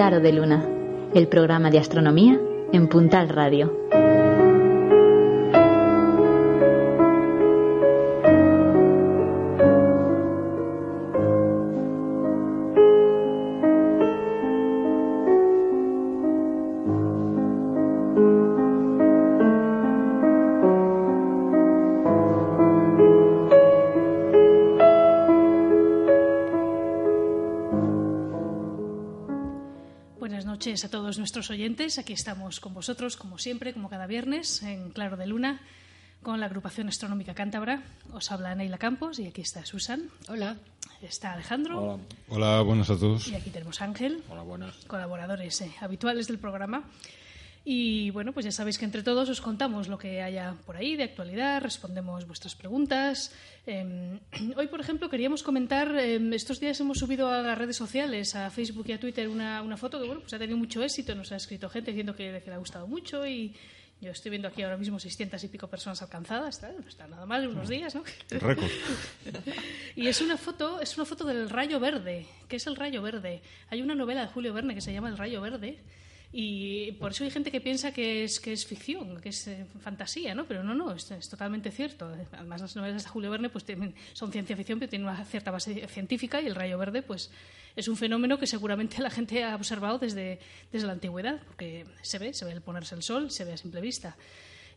Claro de Luna, el programa de astronomía en Puntal Radio. Todos nuestros oyentes. Aquí estamos con vosotros, como siempre, como cada viernes, en Claro de Luna, con la agrupación astronómica cántabra. Os habla Neila Campos y aquí está Susan. Hola. Está Alejandro. Hola. Hola, buenas a todos. Y aquí tenemos a Ángel. Hola, buenas. Colaboradores eh, habituales del programa. Y bueno, pues ya sabéis que entre todos os contamos lo que haya por ahí de actualidad, respondemos vuestras preguntas. Eh, hoy, por ejemplo, queríamos comentar, eh, estos días hemos subido a las redes sociales, a Facebook y a Twitter, una, una foto que bueno, pues ha tenido mucho éxito, nos ha escrito gente diciendo que, que le ha gustado mucho y, yo estoy viendo aquí ahora mismo 600 y pico personas alcanzadas, no está nada mal unos días, ¿no? Récord. y es una foto, es una foto del rayo verde. ¿Qué es el rayo verde? Hay una novela de Julio Verne que se llama El rayo verde y por eso hay gente que piensa que es, que es ficción, que es eh, fantasía, ¿no? Pero no, no, es, totalmente cierto. Además, las novelas de Julio Verne pues, tienen, son ciencia ficción, pero tienen una cierta base científica y el rayo verde pues, es un fenómeno que seguramente la gente ha observado desde, desde la antigüedad, porque se ve, se ve el ponerse el sol, se ve a simple vista.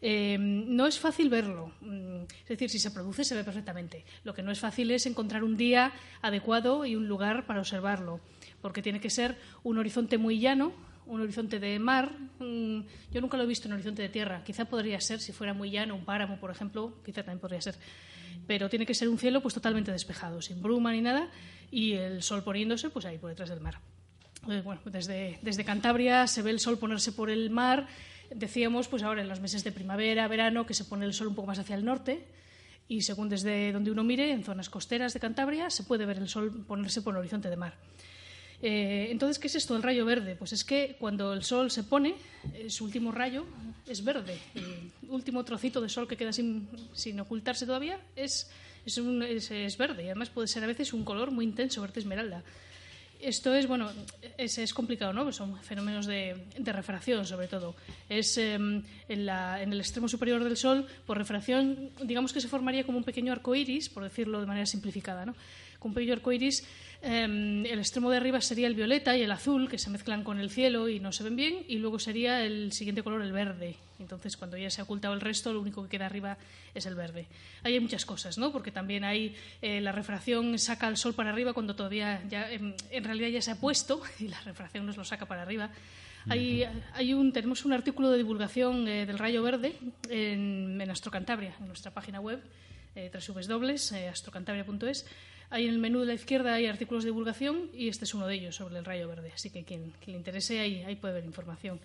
Eh, no es fácil verlo. Mm, es decir, si se produce, se ve perfectamente. Lo que no es fácil es encontrar un día adecuado y un lugar para observarlo, porque tiene que ser un horizonte muy llano, un horizonte de mar. Mm, yo nunca lo he visto en horizonte de tierra. Quizá podría ser, si fuera muy llano, un páramo, por ejemplo, quizá también podría ser. Pero tiene que ser un cielo pues totalmente despejado, sin bruma ni nada, y el sol poniéndose pues ahí por detrás del mar. Eh, bueno, desde, desde Cantabria se ve el sol ponerse por el mar. Decíamos, pues ahora en los meses de primavera, verano, que se pone el sol un poco más hacia el norte. Y según desde donde uno mire, en zonas costeras de Cantabria, se puede ver el sol ponerse por el horizonte de mar. Eh, entonces, ¿qué es esto del rayo verde? Pues es que cuando el sol se pone, eh, su último rayo es verde. El último trocito de sol que queda sin, sin ocultarse todavía es, es, un, verde y además puede ser a veces un color muy intenso, verde esmeralda. Esto es, bueno, es, complicado, ¿no? Son fenómenos de, refracción, sobre todo. Es eh, en, en, el extremo superior del Sol, por refracción, digamos que se formaría como un pequeño arco iris, por decirlo de manera simplificada, ¿no? Con un pequeño arco iris el extremo de arriba sería el violeta y el azul, que se mezclan con el cielo y no se ven bien, y luego sería el siguiente color, el verde. Entonces, cuando ya se ha ocultado el resto, lo único que queda arriba es el verde. Ahí hay muchas cosas, ¿no? Porque también hay eh, la refracción saca el sol para arriba cuando todavía ya, en, en, realidad ya se ha puesto y la refracción nos lo saca para arriba. Hay, hay un, tenemos un artículo de divulgación eh, del rayo verde en, en Astrocantabria, en nuestra página web, eh, www.astrocantabria.es Ahí en el menú de la izquierda hay artículos de divulgación y este es uno de ellos sobre el rayo verde. Así que quien, le interese ahí, ahí puede ver información.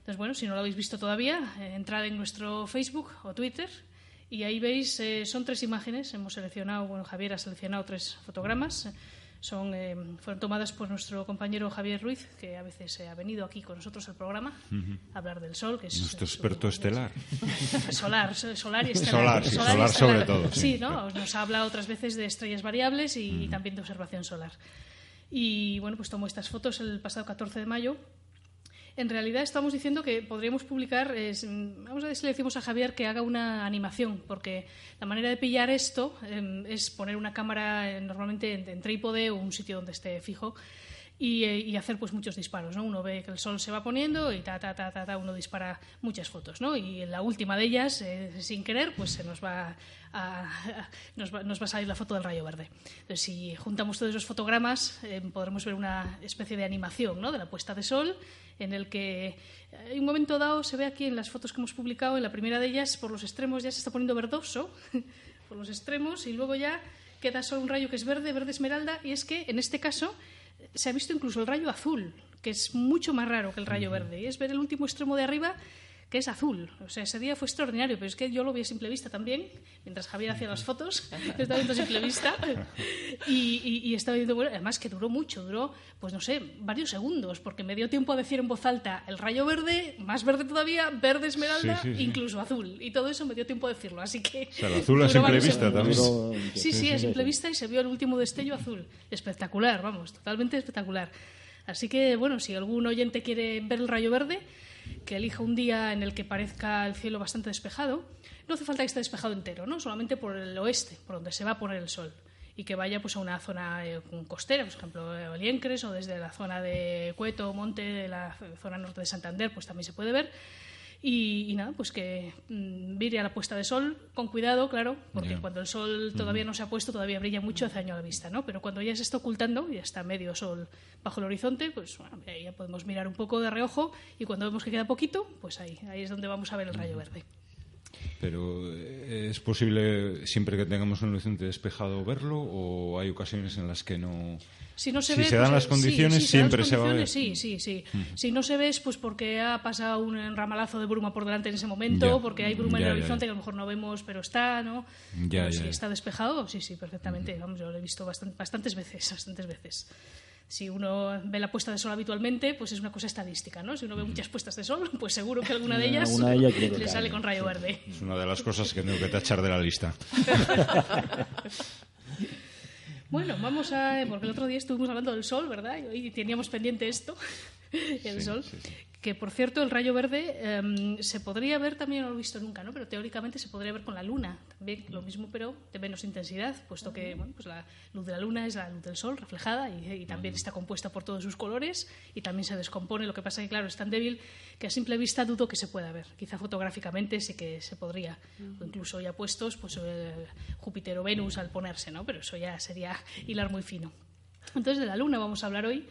Entonces, bueno, si no lo habéis visto todavía, eh, entrad en nuestro Facebook o Twitter y ahí veis, eh, son tres imágenes. Hemos seleccionado, bueno, Javier ha seleccionado tres fotogramas son, eh, fueron tomadas por nuestro compañero Javier Ruiz, que a veces ha venido aquí con nosotros al programa uh -huh. a hablar del Sol. Que es Nuestro experto es, estelar. solar, solar y estelar. Solar, sí, solar, solar sobre todo. Sí. sí, ¿no? Nos ha hablado otras veces de estrellas variables y uh -huh. también de observación solar. Y bueno, pues tomó estas fotos el pasado 14 de mayo en realidad estamos diciendo que podríamos publicar, es, vamos a ver si le decimos a Javier que haga una animación, porque la manera de pillar esto eh, es poner una cámara eh, normalmente en, en, trípode o un sitio donde esté fijo y, eh, y, hacer pues muchos disparos, ¿no? Uno ve que el sol se va poniendo y ta, ta, ta, ta, ta uno dispara muchas fotos, ¿no? Y en la última de ellas, eh, sin querer, pues se nos va, a, a, nos va, nos va a salir la foto del rayo verde. Entonces, si juntamos todos esos fotogramas, eh, podremos ver una especie de animación, ¿no? De la puesta de sol en el que en un momento dado se ve aquí en las fotos que hemos publicado, en la primera de ellas, por los extremos ya se está poniendo verdoso, por los extremos, y luego ya queda solo un rayo que es verde, verde esmeralda, y es que en este caso se ha visto incluso el rayo azul, que es mucho más raro que el rayo verde, y es ver el último extremo de arriba que es azul. O sea, ese día fue extraordinario, pero es que yo lo vi a simple vista también, mientras Javier hacía las fotos, estaba viendo a simple vista. Y, y, y, estaba viendo, bueno, además que duró mucho, duró, pues no sé, varios segundos, porque me dio tiempo a decir en voz alta el rayo verde, más verde todavía, verde esmeralda, sí, sí, sí. incluso azul. Y todo eso me dio tiempo a decirlo, así que... O sea, el azul a simple vista también. Sí, sí, a simple vista y se vio el último destello azul. Espectacular, vamos, totalmente espectacular. Así que, bueno, si algún oyente quiere ver el rayo verde, que elija un día en el que parezca el cielo bastante despejado. No hace falta que esté despejado entero, ¿no? Solamente por el oeste, por donde se va a poner el sol. Y que vaya pues, a una zona eh, costera, por ejemplo, eh, Oliencres, o desde la zona de Cueto, Monte, de la zona norte de Santander, pues también se puede ver y, nada, pues que mm, mire a la puesta de sol con cuidado, claro, porque cuando el sol todavía no se ha puesto, todavía brilla mucho, hace daño a la vista, ¿no? Pero cuando ya se está ocultando, ya está medio sol bajo el horizonte, pues bueno, ahí ya podemos mirar un poco de reojo y cuando vemos que queda poquito, pues ahí, ahí es donde vamos a ver el rayo verde. Pero eh, ¿es posible siempre que tengamos un horizonte despejado verlo o hay ocasiones en las que no? Si no se, ve, se dan pues, las condiciones, siempre se, va a ver. Sí, sí, sí. Si no se ve es pues porque ha pasado un enramalazo de bruma por delante en ese momento, porque hay bruma en el horizonte que a lo mejor no vemos, pero está, ¿no? si está despejado, sí, sí, perfectamente. Vamos, yo lo he visto bastantes veces, bastantes veces si uno ve la puesta de sol habitualmente, pues es una cosa estadística, ¿no? Si uno ve muchas puestas de sol, pues seguro que alguna de ellas le sale con rayo verde. Es una de las cosas que tengo que tachar de la lista. bueno, vamos a... Porque el otro día estuvimos hablando del sol, ¿verdad? Y teníamos pendiente esto, el sol que por cierto el rayo verde em, se podría ver también no lo he visto nunca no pero teóricamente se podría ver con la luna también lo mismo pero de menos intensidad puesto que bueno, pues la luz de la luna es la luz del sol reflejada y, también está compuesta por todos sus colores y también se descompone. Lo que pasa que claro es tan débil que a simple vista dudo que se pueda ver. Quizá fotográficamente sí que se podría. O incluso ya puestos pues eh, Júpiter o Venus al ponerse no pero eso ya sería hilar muy fino. Entonces de la luna vamos a hablar hoy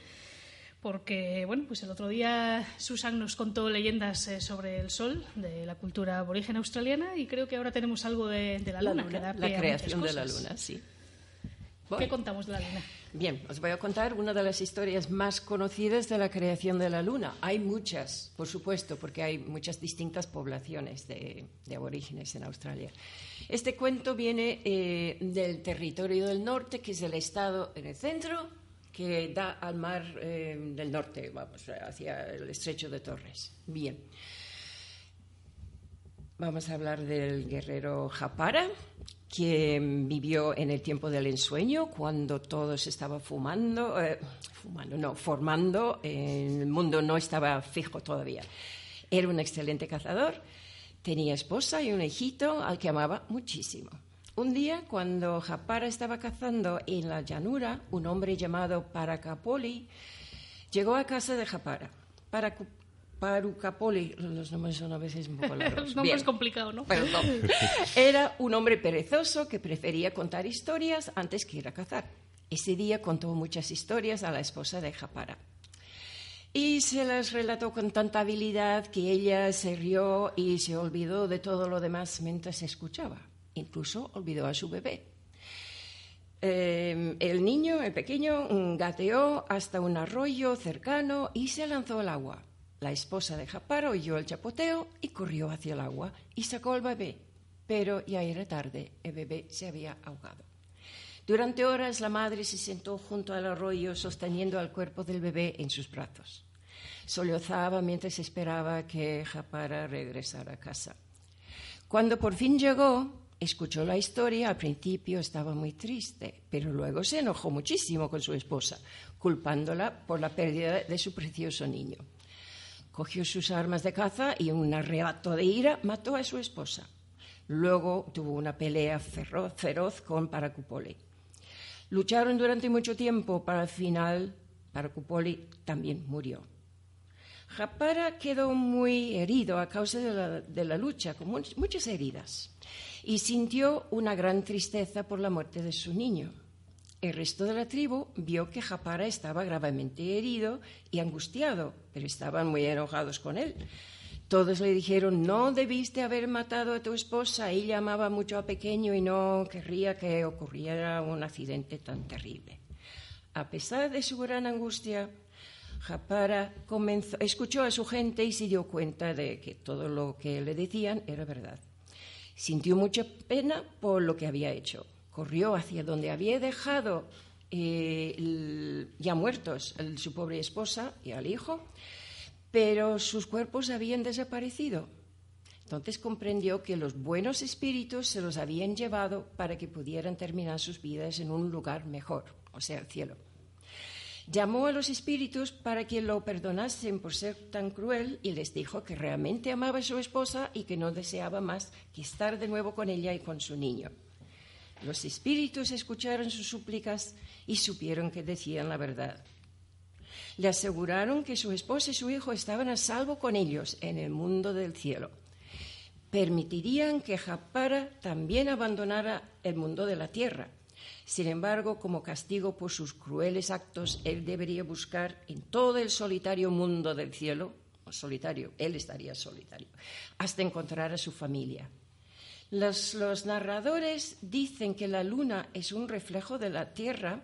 porque bueno, pues el otro día Susan nos contó leyendas eh, sobre el sol de la cultura aborigen australiana y creo que ahora tenemos algo de, la, luna, la creación de la luna, sí. ¿Qué contamos de la luna? Bien, os voy a contar una de las historias más conocidas de la creación de la luna. Hay muchas, por supuesto, porque hay muchas distintas poblaciones de, aborígenes en Australia. Este cuento viene eh, del territorio del norte, que es el estado en el centro, que da al mar eh, del norte, vamos, hacia el estrecho de Torres. Bien. Vamos a hablar del guerrero Japara, que vivió en el tiempo del ensueño, cuando todo se estaba fumando, eh, fumando, no, formando, el mundo no estaba fijo todavía. Era un excelente cazador, tenía esposa y un hijito al que amaba muchísimo. Un día, cuando Japara estaba cazando en la llanura, un hombre llamado Paracapoli llegó a casa de Japara. Parucapoli, los nombres son a veces un poco largos. El nombre es complicado, ¿no? Perdón. Era un hombre perezoso que prefería contar historias antes que ir a cazar. Ese día contó muchas historias a la esposa de Japara. Y se las relató con tanta habilidad que ella se rió y se olvidó de todo lo demás mientras escuchaba. Incluso olvidó a su bebé. Eh, el niño, el pequeño, gateó hasta un arroyo cercano y se lanzó al agua. La esposa de Japaro oyó el chapoteo y corrió hacia el agua y sacó al bebé. Pero ya era tarde, el bebé se había ahogado. Durante horas la madre se sentó junto al arroyo sosteniendo al cuerpo del bebé en sus brazos. Sollozaba mientras esperaba que Japara regresara a casa. Cuando por fin llegó, escuchó la historia, al principio estaba muy triste, pero luego se enojó muchísimo con su esposa, culpándola por la pérdida de su precioso niño. Cogió sus armas de caza y en un arrebato de ira mató a su esposa. Luego tuvo una pelea feroz, feroz con Paracupoli. Lucharon durante mucho tiempo, para el final Paracupoli también murió. Japara quedó muy herido a causa de la, de la lucha, con muchas heridas y sintió una gran tristeza por la muerte de su niño. El resto de la tribu vio que Japara estaba gravemente herido y angustiado, pero estaban muy enojados con él. Todos le dijeron, no debiste haber matado a tu esposa, ella amaba mucho a Pequeño y no querría que ocurriera un accidente tan terrible. A pesar de su gran angustia, Japara escuchó a su gente y se dio cuenta de que todo lo que le decían era verdad. Sintió mucha pena por lo que había hecho. Corrió hacia donde había dejado eh, ya muertos su pobre esposa y al hijo, pero sus cuerpos habían desaparecido. Entonces comprendió que los buenos espíritus se los habían llevado para que pudieran terminar sus vidas en un lugar mejor, o sea, el cielo. Llamó a los espíritus para que lo perdonasen por ser tan cruel y les dijo que realmente amaba a su esposa y que no deseaba más que estar de nuevo con ella y con su niño. Los espíritus escucharon sus súplicas y supieron que decían la verdad. Le aseguraron que su esposa y su hijo estaban a salvo con ellos en el mundo del cielo. Permitirían que Japara también abandonara el mundo de la tierra. Sin embargo, como castigo por sus crueles actos, él debería buscar en todo el solitario mundo del cielo, solitario, él estaría solitario, hasta encontrar a su familia. Los, los narradores dicen que la luna es un reflejo de la tierra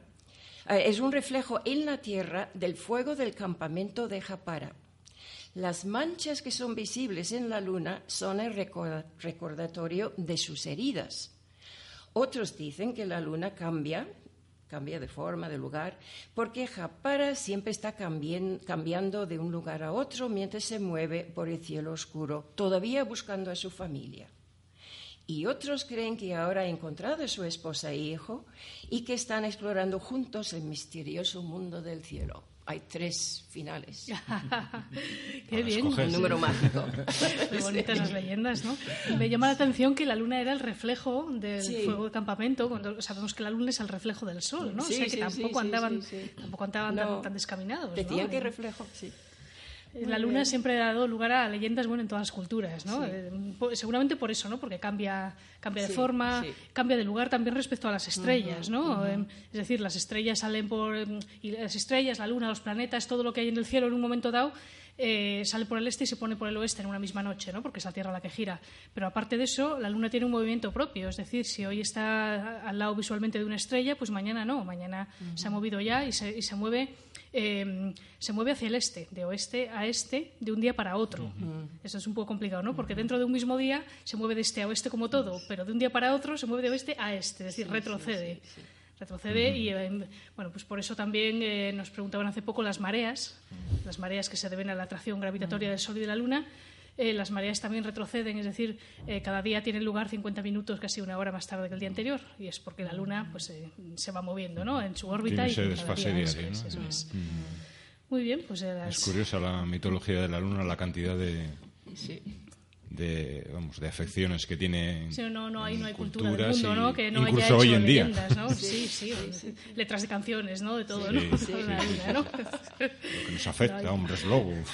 eh, es un reflejo en la tierra del fuego del campamento de Japara. Las manchas que son visibles en la luna son el recordatorio de sus heridas. Otros dicen que la luna cambia, cambia de forma, de lugar, porque Japara siempre está cambiando de un lugar a otro mientras se mueve por el cielo oscuro, todavía buscando a su familia y otros creen que ahora ha encontrado a su esposa e hijo y que están explorando juntos el misterioso mundo del cielo. Hay tres finales. Qué bien. Un número mágico. Qué bonitas las leyendas, ¿no? Me llama la atención que la luna era el reflejo del fuego de campamento. Cuando sabemos que la luna es el reflejo del sol, ¿no? o sea que tampoco andaban, tampoco andaban tan, descaminados. Decían que reflejo, sí. La luna siempre ha dado lugar a leyendas bueno, en todas las culturas, ¿no? Eh, seguramente por eso, ¿no? Porque cambia, cambia de forma, cambia de lugar también respecto a las estrellas, ¿no? Em, es decir, las estrellas salen por... Em, y las estrellas, la luna, los planetas, todo lo que hay en el cielo en un momento dado eh, sale por el este y se pone por el oeste en una misma noche, ¿no? porque es la Tierra la que gira. Pero aparte de eso, la Luna tiene un movimiento propio, es decir, si hoy está al lado visualmente de una estrella, pues mañana no, mañana se ha movido ya y se, y se mueve Em, se mueve hacia el este, de oeste a este, de un día para otro. Eso es un poco complicado, ¿no? Porque dentro de un mismo día se mueve de este a oeste como todo, pero de un día para otro se mueve de oeste a este, es decir, retrocede. retrocede y em, bueno pues por eso también eh, nos preguntaban hace poco las mareas las mareas que se deben a la atracción gravitatoria del Sol y de la Luna eh, las mareas también retroceden, es decir, eh, cada día tiene lugar 50 minutos, casi una hora más tarde que el día anterior, y es porque la Luna pues, eh, se va moviendo ¿no? en su órbita. Tiene y ese desfase diario, ¿no? Muy bien, pues... Es curiosa la mitología de la Luna, la cantidad de... Sí de, vamos, de afecciones que tiene. Sí, no, no, hay, no hay cultura del mundo, ¿no? Que no incluso haya hoy en día. ¿no? Sí, sí, letras de canciones, ¿no? De todo, ¿no? Lo que nos afecta, hombres lobos.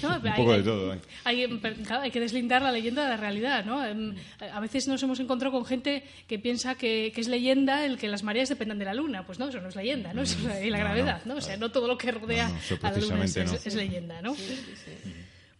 Claro. Un poco de todo. Hay, hay, que deslindar la leyenda de la realidad, ¿no? Em, a veces nos hemos encontrado con gente que piensa que, que es leyenda el que las mareas dependan de la luna. Pues no, eso no es leyenda, ¿no? Es la gravedad, ¿no? O sea, no todo lo que rodea a la luna es, es leyenda, ¿no?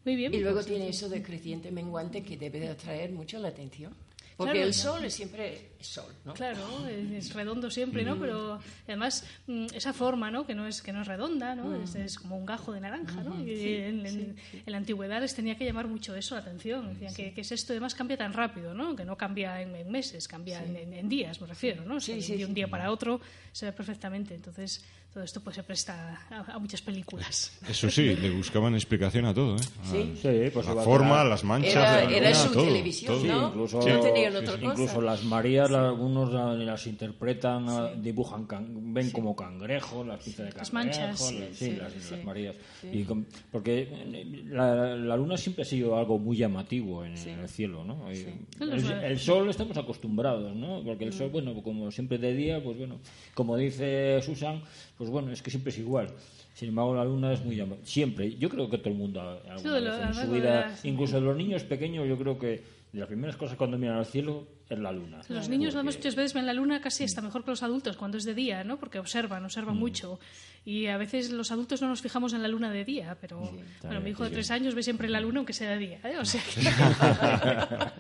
Muy bien. Y luego tiene eso de creciente menguante que debe de atraer mucho la atención. Porque el sol es siempre sol, ¿no? Claro, es, redondo siempre, ¿no? Mm. Pero además mm, esa forma, ¿no? Que no es que no es redonda, ¿no? Mm. Es, como un gajo de naranja, ¿no? y en, la antigüedad les tenía que llamar mucho eso la atención. Decían que, es esto, además cambia tan rápido, ¿no? Que no cambia en, meses, cambia en, días, me refiero, ¿no? de un día para otro se ve perfectamente. Entonces todo esto pues se presta a, muchas películas. Eso sí, le buscaban explicación a todo, ¿eh? sí, sí pues la forma, las manchas, era, la era su televisión, ¿no? Incluso, no tenían otra cosa. Incluso las Marías, algunos las interpretan, ah, dibujan, ven como cangrejos, las pistas de cangrejos, las manchas, sí, las, Marías. Y porque eh, la, la, luna siempre ha sido algo muy llamativo en, el cielo, ¿no? El, el, sol estamos acostumbrados, ¿no? Porque el sol, bueno, como siempre de día, pues bueno, como dice Susan, pues bueno, es que siempre es igual. Sin embargo, la luna es muy llamada. Siempre. Yo creo que todo el mundo en su vida, incluso los niños pequeños, yo creo que de las primeras cosas cuando miran al cielo es la luna. Los niños, además, muchas veces ven la luna casi hasta mejor que los adultos cuando es de día, ¿no? Porque observan, observan mm. mucho. Y a veces los adultos no nos fijamos en la luna de día, pero bueno, mi hijo de tres años ve siempre la luna aunque sea de día, ¿eh? O sea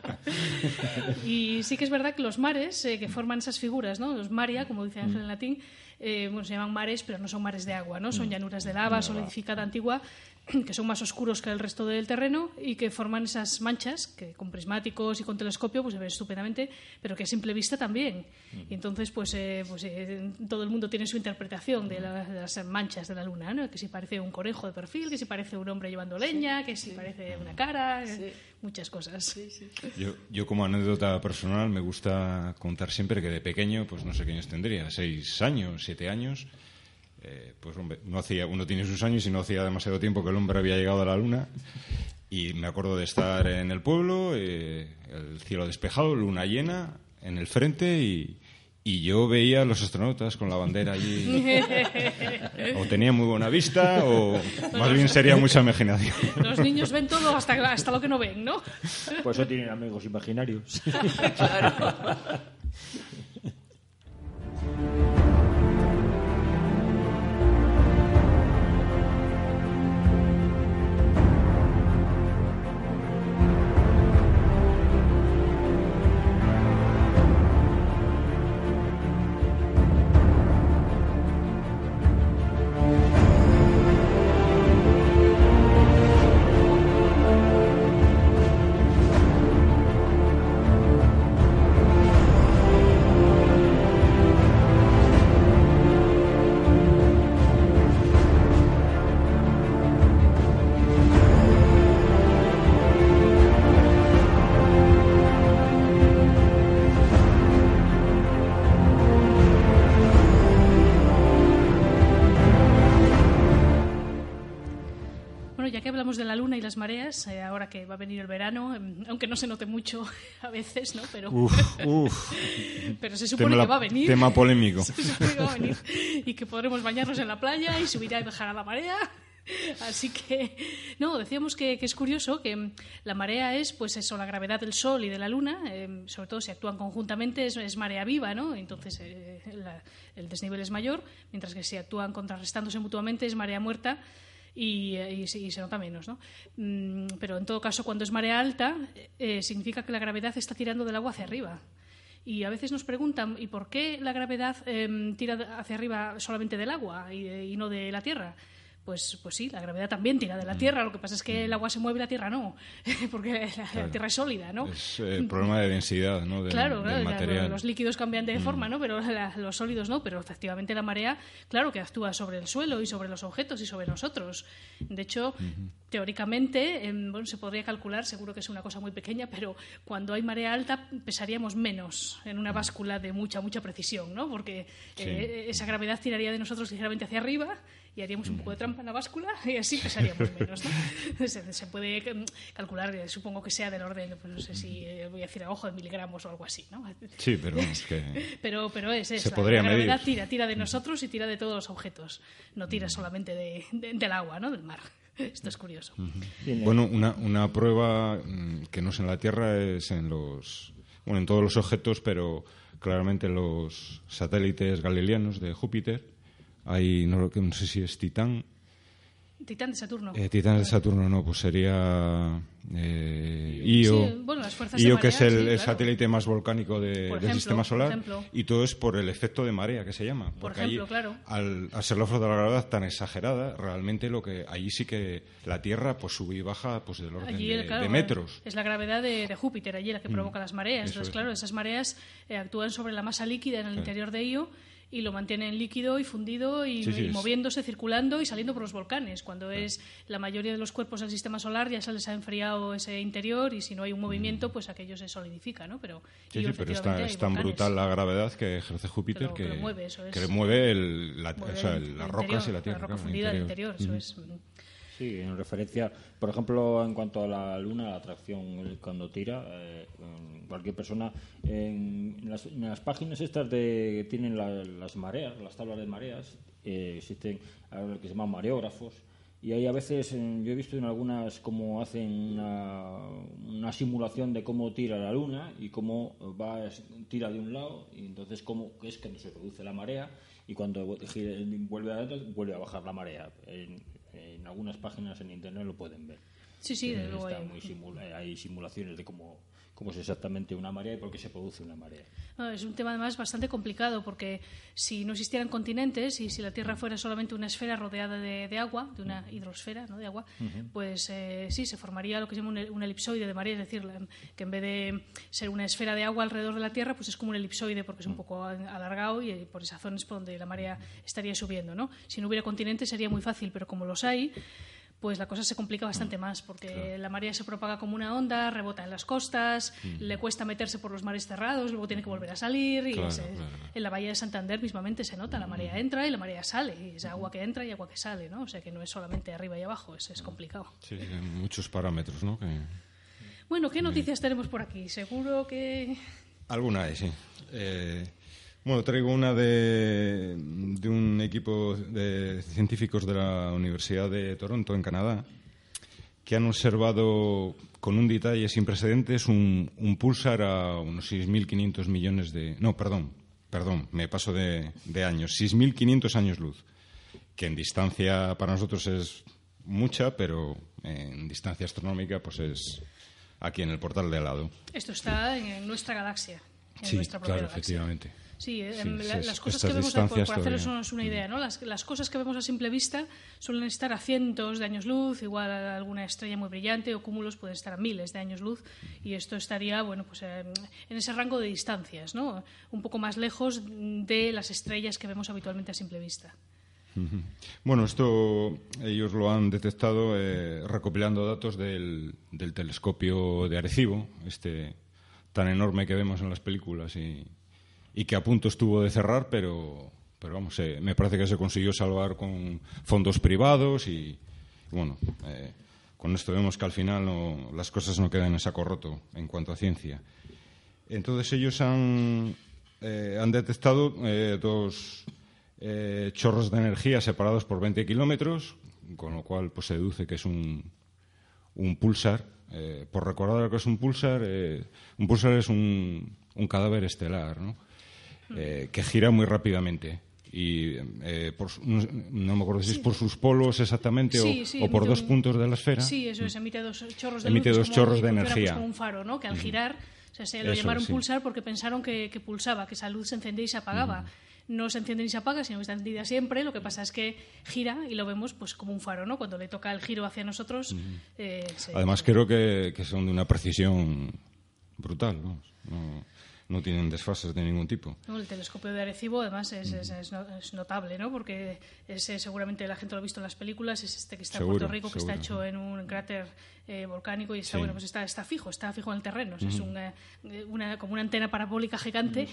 y sí que es verdad que los mares eh, que forman esas figuras, ¿no? Los maria, como dice Ángel en latín, eh, bueno, se llaman mares, pero no son mares de agua, ¿no? Son mm. llanuras de lava, solidificada antigua, que son más oscuros que el resto del terreno y que forman esas manchas que con prismáticos y con telescopio pues se ven estupendamente, pero que a simple vista también. Y entonces pues, eh, pues eh, todo el mundo tiene su interpretación de, las manchas de la luna, ¿no? que si parece un conejo de perfil, que si parece un hombre llevando leña, que si parece una cara, muchas cosas. Yo, yo como anécdota personal me gusta contar siempre que de pequeño, pues no sé qué años tendría, seis años, siete años, eh, pues hombre, no hacía, uno tiene sus años y no hacía demasiado tiempo que el hombre había llegado a la luna. Y me acuerdo de estar en el pueblo, eh, el cielo despejado, luna llena, en el frente y, y yo veía a los astronautas con la bandera allí. o tenía muy buena vista o más bien sería mucha imaginación. Los niños ven todo hasta, hasta lo que no ven, ¿no? Pues eso tienen amigos imaginarios. claro. De la luna y las mareas, eh, ahora que va a venir el verano, em, aunque no se note mucho a veces, ¿no? Pero, pero se supone que va a venir. Tema polémico. Se supone que va a venir y que podremos bañarnos en la playa y subir y bajar a la marea. Así que, no, decíamos que, es curioso que em, la marea es, pues eso, la gravedad del Sol y de la Luna, em, sobre todo si actúan conjuntamente, es, marea viva, ¿no? Entonces eh, el desnivel es mayor, mientras que si actúan contrarrestándose mutuamente es marea muerta y, se nota menos. ¿no? Mm, pero en todo caso, cuando es marea alta, eh, significa que la gravedad está tirando del agua hacia arriba. Y a veces nos preguntan, ¿y por qué la gravedad em, tira hacia arriba solamente del agua y no de la Tierra? Pues, pues sí, la gravedad también tira de la mm. Tierra, lo que pasa es que el agua se mueve y la Tierra no, porque la, Tierra es sólida, ¿no? Es el problema de densidad, ¿no? claro, los líquidos cambian de mm. forma, ¿no? Pero los sólidos no, pero efectivamente la marea, claro que actúa sobre el suelo y sobre los objetos y sobre nosotros. De hecho, teóricamente, em, bueno, se podría calcular, seguro que es una cosa muy pequeña, pero cuando hay marea alta pesaríamos menos en una báscula de mucha, mucha precisión, ¿no? Porque eh, esa gravedad tiraría de nosotros ligeramente hacia arriba y haríamos un poco de trampa en la báscula y así pesaríamos menos. ¿no? Se, puede em, calcular, eh, supongo que sea del orden, pues no sé si eh, voy a decir a ojo de miligramos o algo así. ¿no? Sí, pero es que. pero, pero es, es se la, gravedad tira, tira de nosotros y tira de todos los objetos, no tira solamente de, del agua, ¿no? del mar. Esto es curioso. Bueno, una, una prueba mm, que no es en la Tierra es en los. Bueno, en todos los objetos, pero claramente los satélites galileanos de Júpiter hay, no, no sé si es Titán. Titán de Saturno. Eh, Titán de Saturno no, pues sería eh, Io, sí, bueno, las fuerzas Io de que es el, satélite más volcánico de, del sistema solar, y todo es por el efecto de marea que se llama. Por ejemplo, claro. Al, ser la fuerza de la gravedad tan exagerada, realmente lo que allí sí que la Tierra pues sube y baja pues del orden de, metros. Es la gravedad de, Júpiter allí la que mm, provoca las mareas. Entonces, claro, esas mareas eh, actúan sobre la masa líquida en el interior de Io y lo mantienen líquido y fundido y, moviéndose, circulando y saliendo por los volcanes. Cuando es la mayoría de los cuerpos del sistema solar ya se les ha enfriado ese interior y si no hay un movimiento, mm. pues aquello se solidifica, ¿no? Pero, sí, pero está, es tan brutal la gravedad que ejerce Júpiter que, que, mueve, el, la, las rocas y la Tierra. La profundidad del interior, eso es... Sí, en referencia, por ejemplo, en cuanto a la luna, la atracción cuando tira, eh, cualquier persona, en las, páginas estas de, que tienen las mareas, las tablas de mareas, eh, existen lo que se llaman mareógrafos, y ahí a veces eh, yo he visto en algunas cómo hacen una, simulación de cómo tira la luna y cómo va tira de un lado y entonces cómo es cuando se produce la marea y cuando vuelve a vuelve a bajar la marea. En algunas páginas en internet lo pueden ver. Sí, sí, de luego hay simulaciones de cómo cómo es exactamente una marea y por qué se produce una marea. es un tema además bastante complicado porque si no existieran continentes y si la Tierra fuera solamente una esfera rodeada de, agua, de una hidrosfera ¿no? de agua, pues eh, sí, se formaría lo que se llama un, elipsoide de marea, es decir, que en vez de ser una esfera de agua alrededor de la Tierra, pues es como un elipsoide porque es un poco alargado y por esa zona es por donde la marea estaría subiendo. ¿no? Si no hubiera continentes sería muy fácil, pero como los hay, pues la cosa se complica bastante mm. más, porque la marea se propaga como una onda, rebota en las costas, mm. le cuesta meterse por los mares cerrados, luego tiene que volver a salir, y en la bahía de Santander mismamente se nota, la marea entra y la marea sale, y es agua que entra y agua que sale, ¿no? O sea que no es solamente arriba y abajo, es, es complicado. Sí, muchos parámetros, ¿no? Bueno, ¿qué noticias tenemos por aquí? Seguro que... Alguna hay, sí. Eh, bueno, traigo una de, de, un equipo de científicos de la Universidad de Toronto, en Canadá, que han observado con un detalle sin precedentes un, un pulsar a unos 6.500 millones de... No, perdón, perdón, me paso de, de años. 6.500 años luz, que en distancia para nosotros es mucha, pero en distancia astronómica pues es aquí en el portal de al lado. Esto está en nuestra galaxia. En sí, nuestra claro, efectivamente. Sí, em, las cosas que vemos, por, por hacerles una idea, ¿no? Las, las, cosas que vemos a simple vista suelen estar a cientos de años luz, igual alguna estrella muy brillante o cúmulos pueden estar a miles de años luz y esto estaría, bueno, pues em, en ese rango de distancias, ¿no? Un poco más lejos de las estrellas que vemos habitualmente a simple vista. Bueno, esto ellos lo han detectado eh, recopilando datos del, del telescopio de Arecibo, este tan enorme que vemos en las películas y, y que a punto estuvo de cerrar, pero, pero vamos, eh, me parece que se consiguió salvar con fondos privados y, bueno, eh, con esto vemos que al final no, las cosas no quedan en saco roto en cuanto a ciencia. Entonces ellos han, eh, han detectado dos chorros de energía separados por 20 kilómetros, con lo cual pues, se deduce que es un, un pulsar. por recordar lo que es un pulsar, un pulsar es un, un cadáver estelar, ¿no? Eh, que gira muy rápidamente. Y eh, no, me acuerdo si es por sus polos exactamente o, por dos puntos de la esfera. Sí, eso es, emite dos chorros de emite dos chorros de energía. Como un faro, ¿no? Que al girar, o sea, se lo llamaron pulsar porque pensaron que, pulsaba, que esa luz se encendía y se apagaba. no se enciende ni se apaga, sino que está encendida siempre. Lo que pasa es que gira y lo vemos pues como un faro, ¿no? Cuando le toca el giro hacia nosotros. Eh, Además, creo que, que, son de una precisión brutal, ¿no? no no tienen desfases de ningún tipo. el telescopio de Arecibo, además, es, es, notable, ¿no? Porque ese, seguramente la gente lo ha visto en las películas, es este que está en Puerto Rico, que está hecho en un cráter eh, volcánico y está, bueno, pues está, está fijo, está fijo en el terreno. Es una, una, como una antena parabólica gigante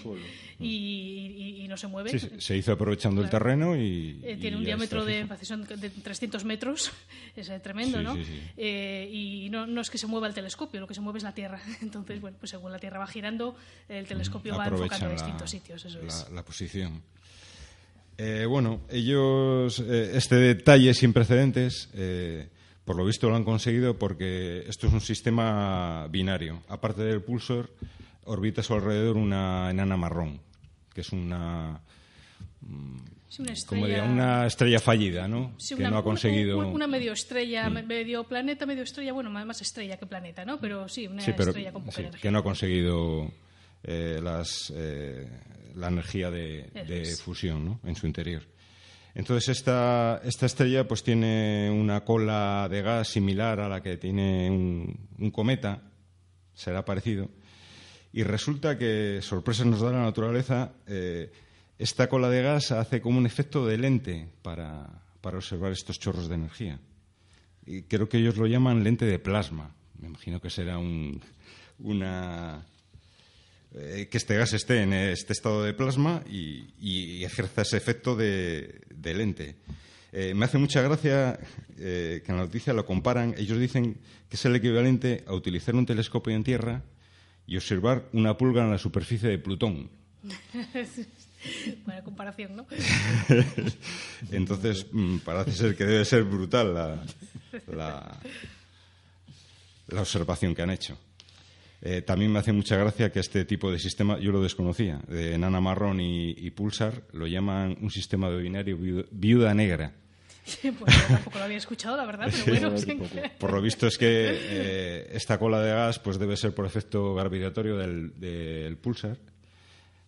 y, no se mueve. Sí, se hizo aprovechando el terreno y. Eh, tiene un diámetro de, de 300 metros, es eh, tremendo, ¿no? y no, no, es que se mueva el telescopio, lo que se mueve es la Tierra. Entonces, bueno, pues según la Tierra va girando, el telescopio va enfocando a distintos sitios. Eso la, es. la posición. bueno, ellos, este detalle sin precedentes, por lo visto lo han conseguido porque esto es un sistema binario. Aparte del pulsor, orbita a su alrededor una enana marrón, que es una... una, estrella... una estrella fallida, ¿no? que no ha conseguido... Una, medio estrella, medio planeta, medio estrella, bueno, más estrella que planeta, ¿no? Pero sí, una estrella con Que no ha conseguido eh, las, eh, la energía de, de fusión ¿no? en su interior. Entonces esta, estrella pues tiene una cola de gas similar a la que tiene un, cometa, será parecido, y resulta que, sorpresa nos da la naturaleza, eh, esta cola de gas hace como un efecto de lente para, para observar estos chorros de energía. Y creo que ellos lo llaman lente de plasma. Me imagino que será un, una, eh, que este gas esté en este estado de plasma y, ejerza ese efecto de, lente. Eh, me hace mucha gracia eh, que en la noticia lo comparan. Ellos dicen que es el equivalente a utilizar un telescopio en Tierra y observar una pulga en la superficie de Plutón. Buena comparación, ¿no? Entonces, mm, parece ser que debe ser brutal la observación que han hecho. Eh, también me hace mucha gracia que este tipo de sistema, yo lo desconocía, de nana marrón y, pulsar, lo llaman un sistema de binario viuda negra. Sí, pues yo tampoco lo había escuchado, la verdad, pero bueno. por, lo visto es que eh, esta cola de gas pues debe ser por efecto gravitatorio del, pulsar,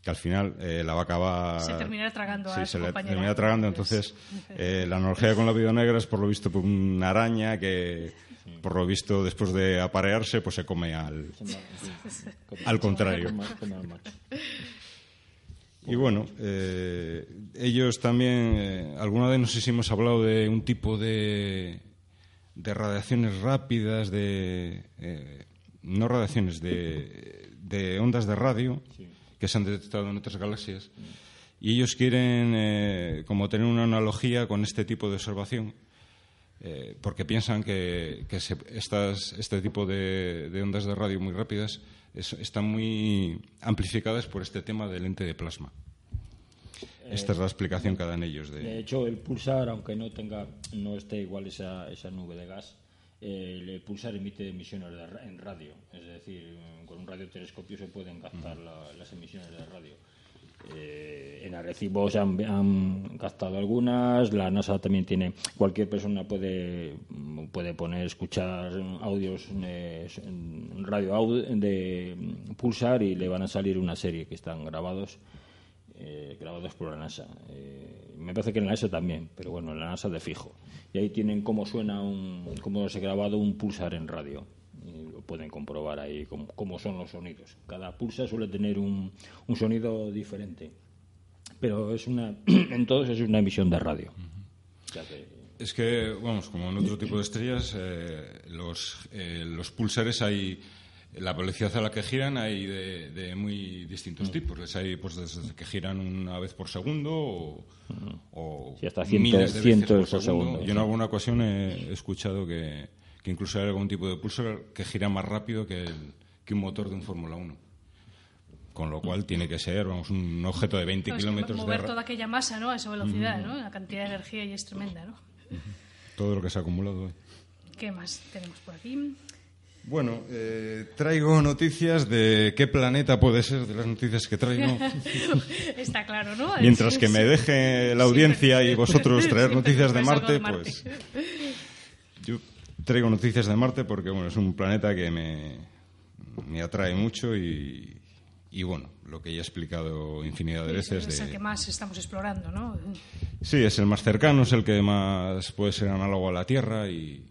que al final eh, la va a acabar... Se terminará tragando a se termina tragando, entonces la analogía con la viuda negra es por lo visto una araña que por lo visto, después de aparearse, pues se come al, al contrario. Y bueno, eh, ellos también, eh, alguna vez no sé si hemos hablado de un tipo de, de radiaciones rápidas, de eh, no radiaciones, de, de, ondas de radio que se han detectado en otras galaxias. Y ellos quieren eh, como tener una analogía con este tipo de observación, eh, porque piensan que, que estas, este tipo de, de, ondas de radio muy rápidas están muy amplificadas por este tema del lente de plasma. Esta es la explicación que dan ellos. De... de hecho, el pulsar, aunque no tenga, no esté igual esa, esa nube de gas, eh, el pulsar emite emisiones en radio. Es decir, con un radiotelescopio se pueden captar las emisiones de radio. Eh, en Arecibo se han, captado algunas, la NASA también tiene, cualquier persona puede, puede poner, escuchar audios en radio de pulsar y le van a salir una serie que están grabados eh, grabados por la NASA. Eh, me parece que en la NASA también, pero bueno, en la NASA de fijo. Y ahí tienen cómo suena, un, cómo se ha grabado un pulsar en radio. Y lo pueden comprobar ahí cómo, son los sonidos. Cada pulsar suele tener un, un sonido diferente. Pero es una, en todos es una emisión de radio. Es que, vamos, como en otro tipo de estrellas, eh, los, los pulsares hay la velocidad a la que giran hay de, muy distintos mm. tipos. Les hay pues desde que giran una vez por segundo o, mm. hasta miles de veces por, segundo. Yo en alguna ocasión he escuchado que, incluso hay algún tipo de pulsar que gira más rápido que, un motor de un Fórmula 1 con lo cual tiene que ser vamos un objeto de 20 kilómetros de mover toda aquella masa ¿no? a esa velocidad ¿no? la cantidad de energía y es tremenda ¿no? todo lo que se ha acumulado hoy ¿qué más tenemos por aquí? Bueno, eh, traigo noticias de qué planeta puede ser de las noticias que traigo. Está claro, ¿no? Mientras que me deje la audiencia y vosotros traer noticias de Marte, pues yo traigo noticias de Marte porque bueno es un planeta que me, me atrae mucho y, y bueno, lo que ya he explicado infinidad de veces. Es el que más estamos explorando, ¿no? Sí, es el más cercano, es el que más puede ser análogo a la Tierra y,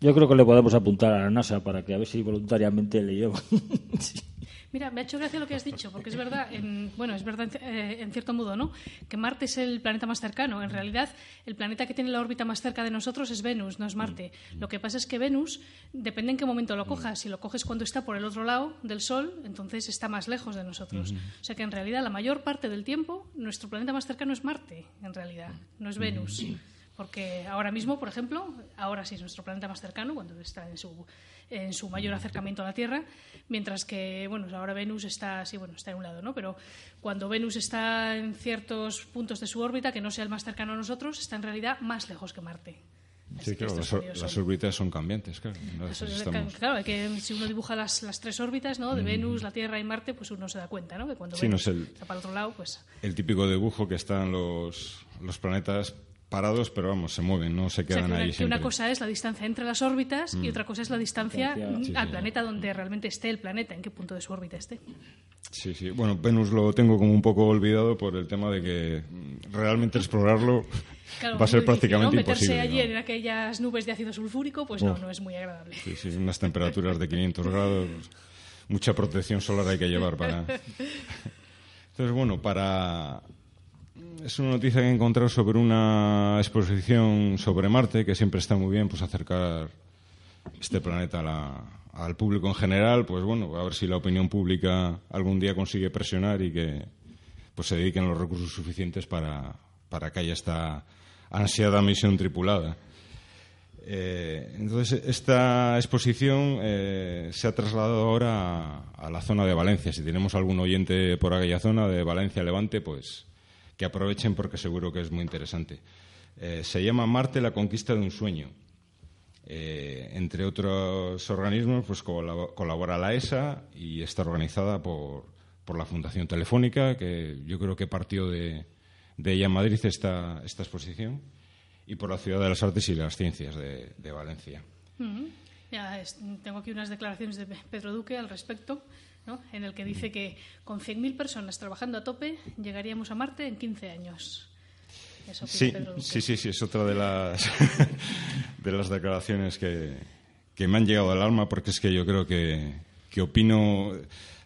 yo creo que le podemos apuntar a la NASA para que a ver si voluntariamente le llevan. Mira, me ha hecho gracia lo que has dicho, porque es verdad, en, bueno, es verdad en, eh, cierto modo, ¿no? Que Marte es el planeta más cercano. En realidad, el planeta que tiene la órbita más cerca de nosotros es Venus, no es Marte. Mm. Lo que pasa es que Venus, depende en qué momento lo mm. cojas. Si lo coges cuando está por el otro lado del Sol, entonces está más lejos de nosotros. O sea que en realidad, la mayor parte del tiempo, nuestro planeta más cercano es Marte, en realidad, no es Venus. Porque ahora mismo, por ejemplo, ahora sí es nuestro planeta más cercano, cuando está en su, en su mayor acercamiento a la Tierra, mientras que, bueno, ahora Venus está, sí, bueno, está en un lado, ¿no? Pero cuando Venus está en ciertos puntos de su órbita, que no sea el más cercano a nosotros, está en realidad más lejos que Marte. sí, claro, las, órbitas son cambiantes, claro. Claro, que si uno dibuja las, las tres órbitas, ¿no? De mm. Venus, la Tierra y Marte, pues uno se da cuenta, ¿no? Que cuando Venus está para el otro lado, pues... El típico dibujo que están los, los planetas parados, pero vamos, se mueven, no se quedan ahí. una cosa es la distancia entre las órbitas y mm. otra cosa es la distancia, al planeta donde realmente esté el planeta, en qué punto de su órbita esté. Sí, sí. Bueno, Venus lo tengo como un poco olvidado por el tema de que realmente explorarlo va a ser prácticamente imposible. Meterse allí en aquellas nubes de ácido sulfúrico, pues no, no es muy agradable. Sí, sí, unas temperaturas de 500 grados, mucha protección solar hay que llevar para... Entonces, bueno, para es una noticia que he encontrado sobre una exposición sobre Marte, que siempre está muy bien pues acercar este planeta al público en general, pues bueno, a ver si la opinión pública algún día consigue presionar y que pues se dediquen los recursos suficientes para, para que haya esta ansiada misión tripulada. Eh, entonces, esta exposición eh, se ha trasladado ahora a, a, la zona de Valencia. Si tenemos algún oyente por aquella zona de Valencia Levante, pues que aprovechen porque seguro que es muy interesante. Eh, se llama Marte la conquista de un sueño. Eh, entre otros organismos, pues colabora la ESA y está organizada por, por, la Fundación Telefónica, que yo creo que partió de, de ella en Madrid esta, esta exposición, y por la Ciudad de las Artes y las Ciencias de, Valencia. Mm-hmm. tengo aquí unas declaraciones de Pedro Duque al respecto en el que dice que con 100.000 personas trabajando a tope llegaríamos a Marte en 15 años. sí, sí, sí, sí, es otra de las, de las declaraciones que, que, me han llegado al alma porque es que yo creo que, que opino...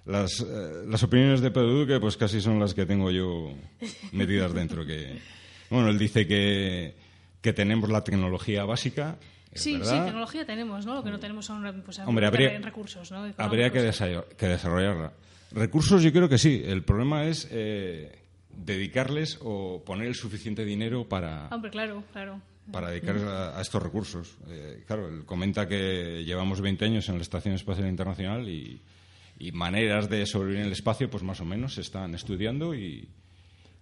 Las, eh, las opiniones de Pedro Duque pues casi son las que tengo yo metidas dentro. Que, bueno, él dice que, que tenemos la tecnología básica Sí, sí, tecnología tenemos, ¿no? Lo que no tenemos son pues, Hombre, habría, recursos, ¿no? Habría que, que, desarrollarla. Recursos yo creo que sí. El problema es eh, dedicarles o poner el suficiente dinero para... Hombre, claro, claro para dedicar a, estos recursos. Eh, claro, él comenta que llevamos 20 años en la Estación Espacial Internacional y, maneras de sobrevivir en el espacio, pues más o menos se están estudiando y,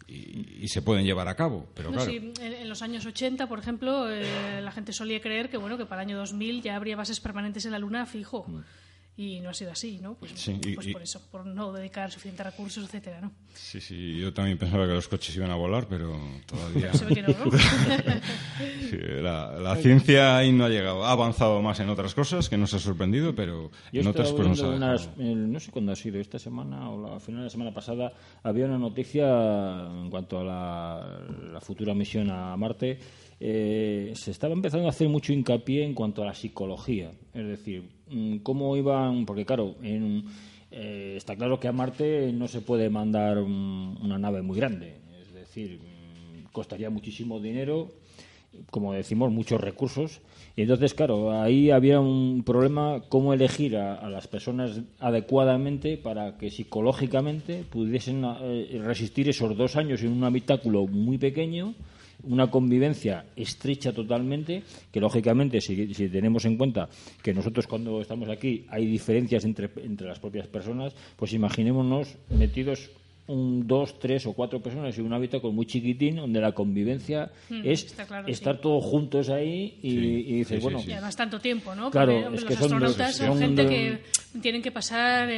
y, se pueden llevar a cabo. Pero claro. sí, en, los años 80, por ejemplo, eh, la gente solía creer que bueno que para el año 2000 ya habría bases permanentes en la Luna fijo. Mm y no ha sido así, ¿no? Pues, pues por eso, por no dedicar suficientes recursos, etcétera, ¿no? Sí, sí, yo también pensaba que los coches iban a volar, pero todavía... Se ve que no, sí, la, ciencia ahí no ha llegado. Ha avanzado más en otras cosas que nos ha sorprendido, pero en otras pues no unas, No sé cuándo ha sido, esta semana o la final de la semana pasada, había una noticia en cuanto a la, la futura misión a Marte eh, se estaba empezando a hacer mucho hincapié en cuanto a la psicología. Es decir, cómo iban. Porque, claro, eh, está claro que a Marte no se puede mandar una nave muy grande. Es decir, mm, costaría muchísimo dinero, como decimos, muchos recursos. Y entonces, claro, ahí había un problema cómo elegir a, las personas adecuadamente para que psicológicamente pudiesen eh, resistir esos dos años en un habitáculo muy pequeño una convivencia estrecha totalmente, que lógicamente, si, si, tenemos en cuenta que nosotros cuando estamos aquí hay diferencias entre, entre las propias personas, pues imaginémonos metidos un, dos, tres o cuatro personas en un hábitat muy chiquitín donde la convivencia hmm, es estar todos juntos ahí y, dices, bueno... Y además tanto tiempo, ¿no? Claro, los astronautas son, gente que tienen que pasar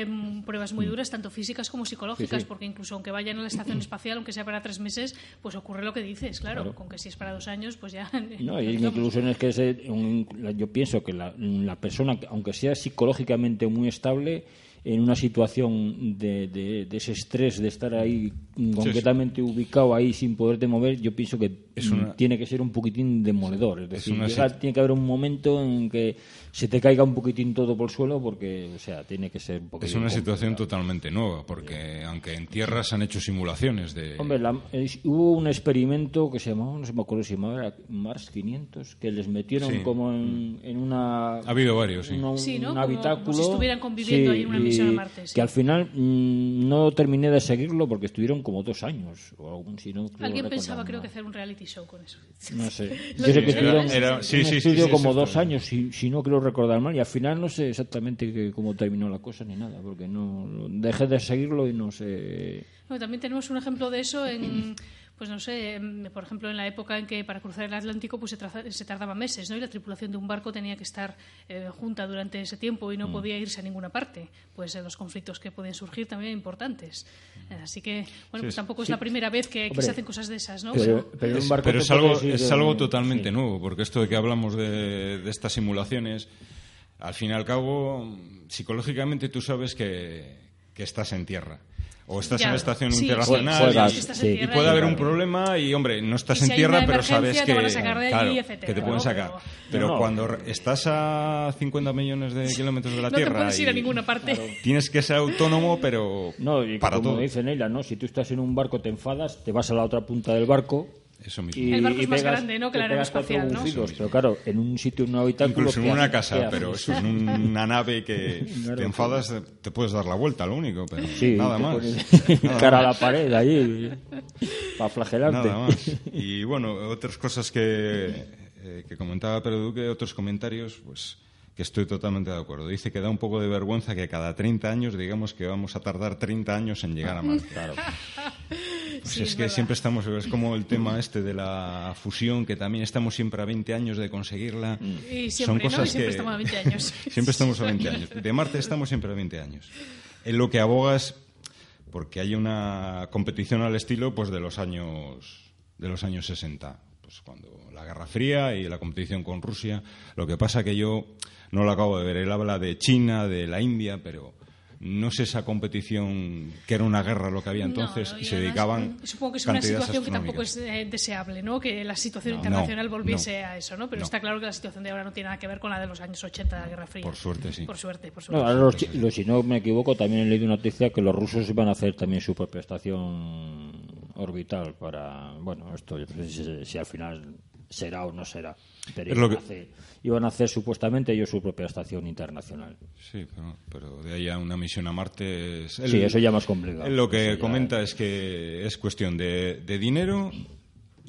pruebas muy duras, tanto físicas como psicológicas, porque incluso aunque vayan a la estación espacial, aunque sea para tres meses, pues ocurre lo que dices, claro, con que si es para dos años, pues ya... No, y incluso es que yo pienso que la, la persona, aunque sea psicológicamente muy estable, en una situación de, de, ese estrés de estar ahí concretamente ubicado ahí sin poderte mover, yo pienso que tiene que ser un poquitín demoledor. Es decir, tiene que haber un momento en que se te caiga un poquitín todo por el suelo porque, o sea, tiene que ser un poquitín. Es una situación totalmente nueva porque, aunque en tierra se han hecho simulaciones de. Hombre, hubo un experimento que se llamaba, no sé me acuerdo si se llamaba Mars 500, que les metieron como en, una. Ha habido varios, sí. un habitáculo. Como si estuvieran conviviendo ahí en una Que al final mm, no terminé de seguirlo porque estuvieron como dos años. O si no, Alguien pensaba, creo que hacer un reality show con eso. No sé. Yo sé que estuvieron era, sí, sí, estudio como dos años, si, si, no creo recordar mal. Y al final no sé exactamente cómo terminó la cosa ni nada, porque no dejé de seguirlo y no sé. Bueno, también tenemos un ejemplo de eso en pues no sé, em, por ejemplo, en la época en que para cruzar el Atlántico pues se, tardaba meses, ¿no? Y la tripulación de un barco tenía que estar eh, junta durante ese tiempo y no mm. podía irse a ninguna parte. Pues eh, los conflictos que pueden surgir también importantes. Eh, así que, bueno, pues tampoco es la primera vez que, se hacen cosas de esas, ¿no? Pero, es, algo, es algo totalmente nuevo, porque esto de que hablamos de, de estas simulaciones, al fin y al cabo, psicológicamente tú sabes que, que estás en tierra o estás en la estación internacional y, puede haber un problema y hombre no estás en tierra pero sabes que, que te pueden sacar. Pero cuando estás a 50 millones de kilómetros de la tierra no te puedes ir a ninguna parte. Tienes que ser autónomo pero no, y para como todo. dice Neila no si tú estás en un barco te enfadas te vas a la otra punta del barco eso mismo. Y, el barco es más grande, ¿no? Que la aeroespacial, ¿no? pero claro, en un sitio, en un habitáculo... Incluso en una casa, pero es en una nave que te enfadas, te puedes dar la vuelta, lo único, pero nada más. cara a la pared, allí, para flagelarte. Nada más. Y bueno, otras cosas que, eh, que comentaba Pedro Duque, otros comentarios, pues que estoy totalmente de acuerdo. Dice que da un poco de vergüenza que cada 30 años digamos que vamos a tardar 30 años en llegar a Marte. Claro. Pues es, que siempre estamos, es como el tema este de la fusión, que también estamos siempre a 20 años de conseguirla. Y siempre, Son cosas siempre estamos a 20 años. siempre estamos a 20 años. De Marte estamos siempre a 20 años. En lo que abogas, porque hay una competición al estilo pues de los años de los años 60, pues cuando la Guerra Fría y la competición con Rusia. Lo que pasa que yo no lo acabo de ver. Él habla de China, de la India, pero no sé esa competición que era una guerra lo que había entonces y, se dedicaban supongo que es una situación que tampoco es eh, deseable no que la situación internacional volviese a eso no pero está claro que la situación de ahora no tiene nada que ver con la de los años 80 de la Guerra Fría. Por suerte sí. Por suerte por suerte. si no me equivoco también he leído una noticia que los rusos iban a hacer también su propia estación orbital para bueno esto si, si al final será o no será. Pero iban, a hacer, iban, a hacer, supuestamente ellos su propia estación internacional. Sí, pero, de ahí a una misión a Marte es... sí, eso ya más complicado. lo que comenta es que es cuestión de, de dinero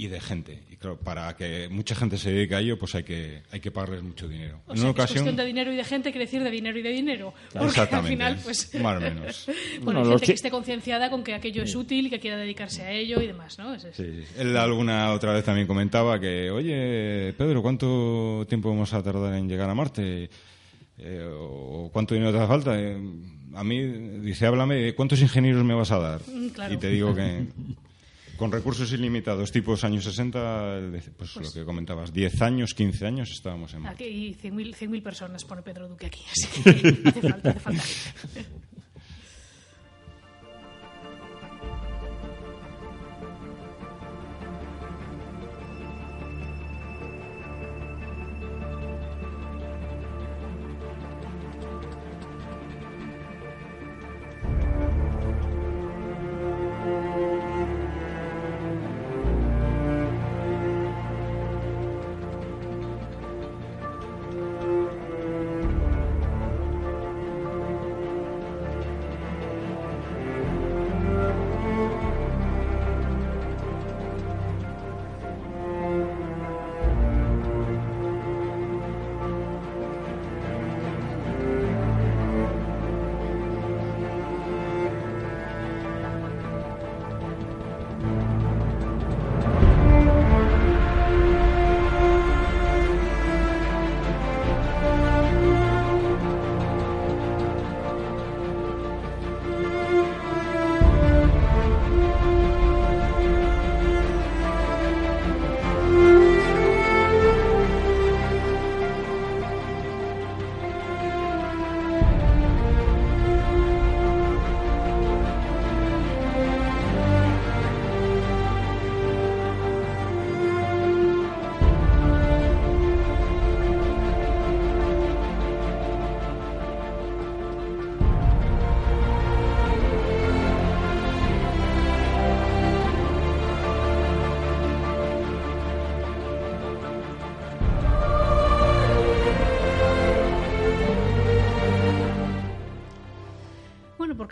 y de gente. Y claro, para que mucha gente se dedique a ello, pues hay que, hay que pagarles mucho dinero. en una ocasión... cuestión de dinero y de gente quiere decir de dinero y de dinero. Porque al final, pues... Más o menos. bueno, hay gente que esté concienciada con que aquello es útil y que quiera dedicarse a ello y demás, ¿no? Sí, Él alguna otra vez también comentaba que, oye, Pedro, ¿cuánto tiempo vamos a tardar en llegar a Marte? Eh, ¿O cuánto dinero te hace falta? Eh, a mí, dice, háblame, ¿cuántos ingenieros me vas a dar? Mm, y te digo que con recursos ilimitados, tipos años 60, pues, lo pues que comentabas, 10 años, 15 años estábamos en Aquí y 100.000 personas pone Pedro Duque aquí, así que hace falta, hace falta.